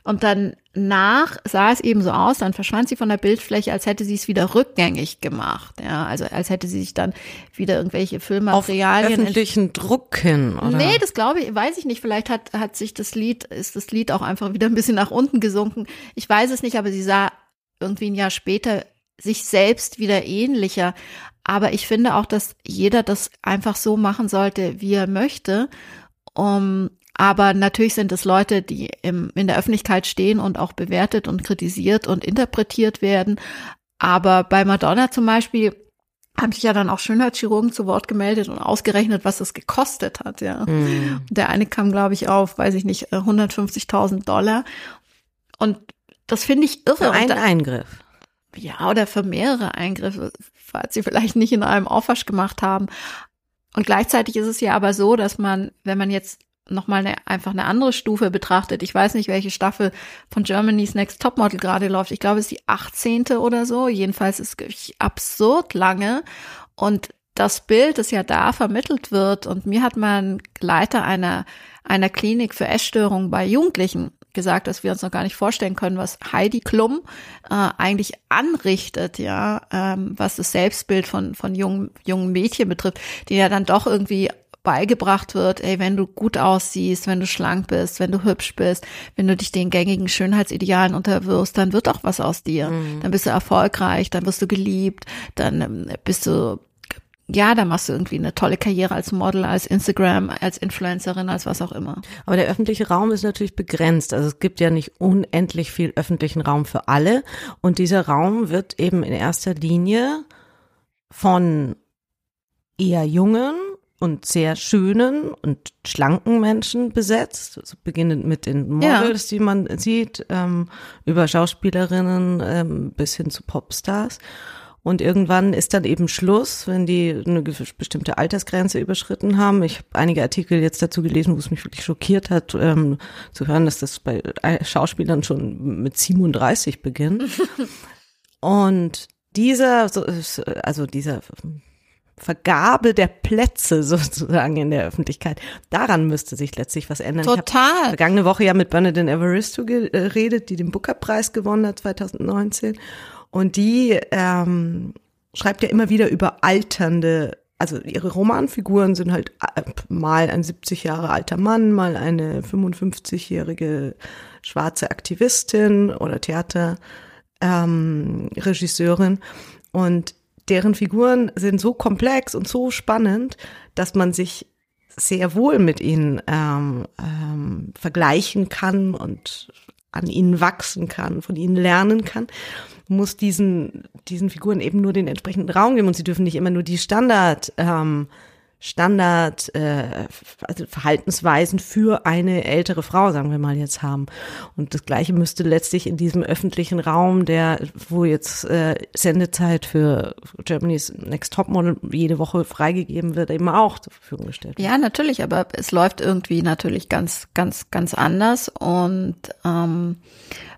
und dann nach sah es eben so aus, dann verschwand sie von der Bildfläche, als hätte sie es wieder rückgängig gemacht. Ja, also als hätte sie sich dann wieder irgendwelche Filmmaterialien. Auf öffentlichen Drucken, oder? Nee, das glaube ich, weiß ich nicht. Vielleicht hat, hat sich das Lied, ist das Lied auch einfach wieder ein bisschen nach unten gesunken. Ich weiß es nicht, aber sie sah irgendwie ein Jahr später sich selbst wieder ähnlicher. Aber ich finde auch, dass jeder das einfach so machen sollte, wie er möchte. Um, aber natürlich sind es Leute, die im, in der Öffentlichkeit stehen und auch bewertet und kritisiert und interpretiert werden. Aber bei Madonna zum Beispiel haben sich ja dann auch Schönheitschirurgen zu Wort gemeldet und ausgerechnet, was es gekostet hat, ja. Mhm. Der eine kam, glaube ich, auf, weiß ich nicht, 150.000 Dollar. Und das finde ich irre. Für einen Eingriff. Ja, oder für mehrere Eingriffe, falls sie vielleicht nicht in einem Aufwasch gemacht haben. Und gleichzeitig ist es ja aber so, dass man, wenn man jetzt nochmal eine, einfach eine andere Stufe betrachtet. Ich weiß nicht, welche Staffel von Germany's Next Topmodel gerade läuft. Ich glaube, es ist die 18. oder so. Jedenfalls ist es absurd lange. Und das Bild, das ja da vermittelt wird, und mir hat mein Leiter einer, einer Klinik für Essstörungen bei Jugendlichen gesagt, dass wir uns noch gar nicht vorstellen können, was Heidi Klum äh, eigentlich anrichtet, ja, ähm, was das Selbstbild von von jungen jungen Mädchen betrifft, die ja dann doch irgendwie beigebracht wird, ey, wenn du gut aussiehst, wenn du schlank bist, wenn du hübsch bist, wenn du dich den gängigen Schönheitsidealen unterwirfst, dann wird auch was aus dir. Mhm. Dann bist du erfolgreich, dann wirst du geliebt, dann ähm, bist du ja, da machst du irgendwie eine tolle Karriere als Model, als Instagram, als Influencerin, als was auch immer. Aber der öffentliche Raum ist natürlich begrenzt. Also es gibt ja nicht unendlich viel öffentlichen Raum für alle. Und dieser Raum wird eben in erster Linie von eher jungen und sehr schönen und schlanken Menschen besetzt, also beginnend mit den Models, ja. die man sieht, ähm, über Schauspielerinnen ähm, bis hin zu Popstars. Und irgendwann ist dann eben Schluss, wenn die eine bestimmte Altersgrenze überschritten haben. Ich habe einige Artikel jetzt dazu gelesen, wo es mich wirklich schockiert hat, ähm, zu hören, dass das bei Schauspielern schon mit 37 beginnt. Und dieser, also dieser Vergabe der Plätze sozusagen in der Öffentlichkeit. Daran müsste sich letztlich was ändern. Total. Ich vergangene Woche ja mit Bernadette Evaristo geredet, die den Booker-Preis gewonnen hat 2019. Und die ähm, schreibt ja immer wieder über alternde, also ihre Romanfiguren sind halt äh, mal ein 70 Jahre alter Mann, mal eine 55-jährige schwarze Aktivistin oder Theaterregisseurin. Ähm, und deren Figuren sind so komplex und so spannend, dass man sich sehr wohl mit ihnen ähm, ähm, vergleichen kann und an ihnen wachsen kann, von ihnen lernen kann muss diesen, diesen Figuren eben nur den entsprechenden Raum geben und sie dürfen nicht immer nur die Standard, ähm, Standard äh, also Verhaltensweisen für eine ältere Frau, sagen wir mal jetzt haben. Und das Gleiche müsste letztlich in diesem öffentlichen Raum, der wo jetzt äh, Sendezeit für Germany's Next Topmodel jede Woche freigegeben wird, eben auch zur Verfügung gestellt. Ja, natürlich, aber es läuft irgendwie natürlich ganz, ganz, ganz anders und ähm,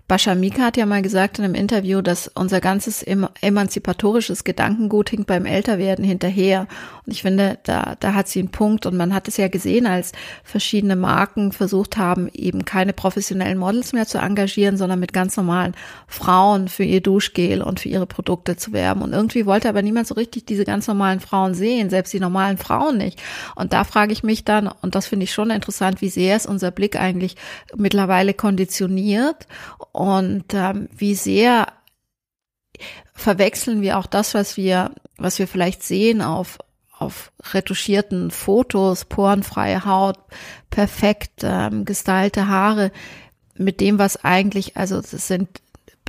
Bascha Mika hat ja mal gesagt in einem Interview, dass unser ganzes emanzipatorisches Gedankengut hinkt beim Älterwerden hinterher. Und ich finde, da, da hat sie einen Punkt. Und man hat es ja gesehen, als verschiedene Marken versucht haben, eben keine professionellen Models mehr zu engagieren, sondern mit ganz normalen Frauen für ihr Duschgel und für ihre Produkte zu werben. Und irgendwie wollte aber niemand so richtig diese ganz normalen Frauen sehen, selbst die normalen Frauen nicht. Und da frage ich mich dann, und das finde ich schon interessant, wie sehr ist unser Blick eigentlich mittlerweile konditioniert und ähm, wie sehr verwechseln wir auch das, was wir, was wir vielleicht sehen auf auf retuschierten Fotos, porenfreie Haut, perfekt ähm, gestylte Haare, mit dem, was eigentlich, also das sind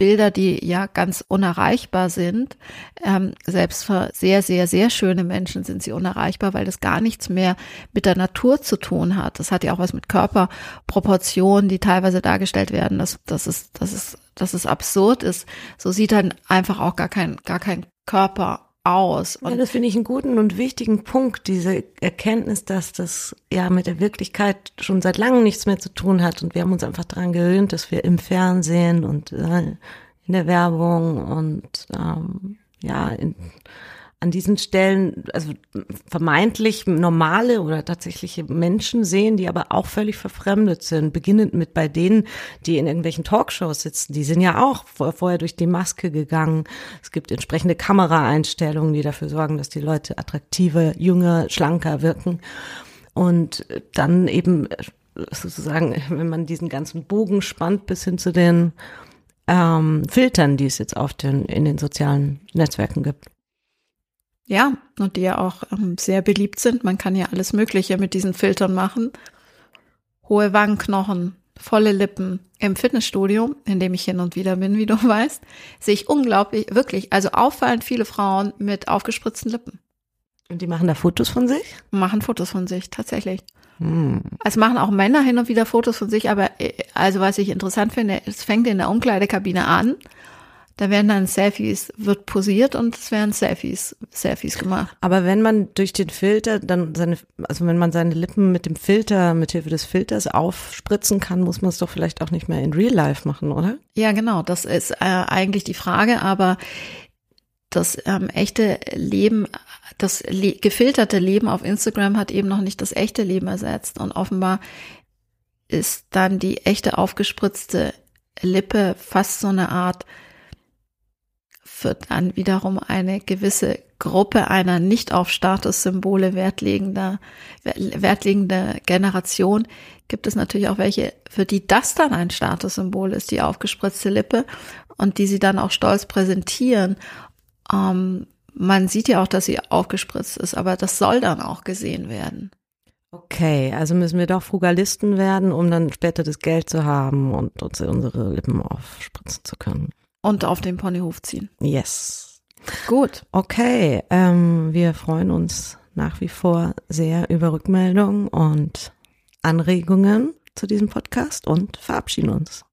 Bilder, die ja ganz unerreichbar sind. Ähm, selbst für sehr, sehr, sehr schöne Menschen sind sie unerreichbar, weil das gar nichts mehr mit der Natur zu tun hat. Das hat ja auch was mit Körperproportionen, die teilweise dargestellt werden, dass, dass, es, dass, es, dass es absurd ist. So sieht dann einfach auch gar kein, gar kein Körper aus. Und ja, das finde ich einen guten und wichtigen Punkt, diese Erkenntnis, dass das ja mit der Wirklichkeit schon seit langem nichts mehr zu tun hat und wir haben uns einfach daran gewöhnt, dass wir im Fernsehen und äh, in der Werbung und ähm, ja in, an diesen Stellen, also vermeintlich normale oder tatsächliche Menschen sehen, die aber auch völlig verfremdet sind. Beginnend mit bei denen, die in irgendwelchen Talkshows sitzen. Die sind ja auch vorher durch die Maske gegangen. Es gibt entsprechende Kameraeinstellungen, die dafür sorgen, dass die Leute attraktiver, jünger, schlanker wirken. Und dann eben sozusagen, wenn man diesen ganzen Bogen spannt bis hin zu den ähm, Filtern, die es jetzt auf den, in den sozialen Netzwerken gibt. Ja, und die ja auch ähm, sehr beliebt sind. Man kann ja alles Mögliche mit diesen Filtern machen. Hohe Wangenknochen, volle Lippen. Im Fitnessstudio, in dem ich hin und wieder bin, wie du weißt, sehe ich unglaublich, wirklich, also auffallend viele Frauen mit aufgespritzten Lippen. Und die machen da Fotos von sich? Machen Fotos von sich, tatsächlich. Hm. Es machen auch Männer hin und wieder Fotos von sich, aber äh, also was ich interessant finde, es fängt in der Umkleidekabine an da werden dann Selfies, wird posiert und es werden Selfies, Selfies gemacht. Aber wenn man durch den Filter dann seine, also wenn man seine Lippen mit dem Filter, mit Hilfe des Filters aufspritzen kann, muss man es doch vielleicht auch nicht mehr in Real Life machen, oder? Ja, genau. Das ist äh, eigentlich die Frage, aber das ähm, echte Leben, das le gefilterte Leben auf Instagram hat eben noch nicht das echte Leben ersetzt und offenbar ist dann die echte aufgespritzte Lippe fast so eine Art für dann wiederum eine gewisse Gruppe einer nicht auf Statussymbole wertlegender, wertlegender Generation gibt es natürlich auch welche, für die das dann ein Statussymbol ist, die aufgespritzte Lippe und die sie dann auch stolz präsentieren, ähm, man sieht ja auch, dass sie aufgespritzt ist, aber das soll dann auch gesehen werden. Okay, also müssen wir doch Frugalisten werden, um dann später das Geld zu haben und uns unsere Lippen aufspritzen zu können. Und auf den Ponyhof ziehen. Yes. Gut. Okay, ähm, wir freuen uns nach wie vor sehr über Rückmeldungen und Anregungen zu diesem Podcast und verabschieden uns.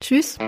Tschüss.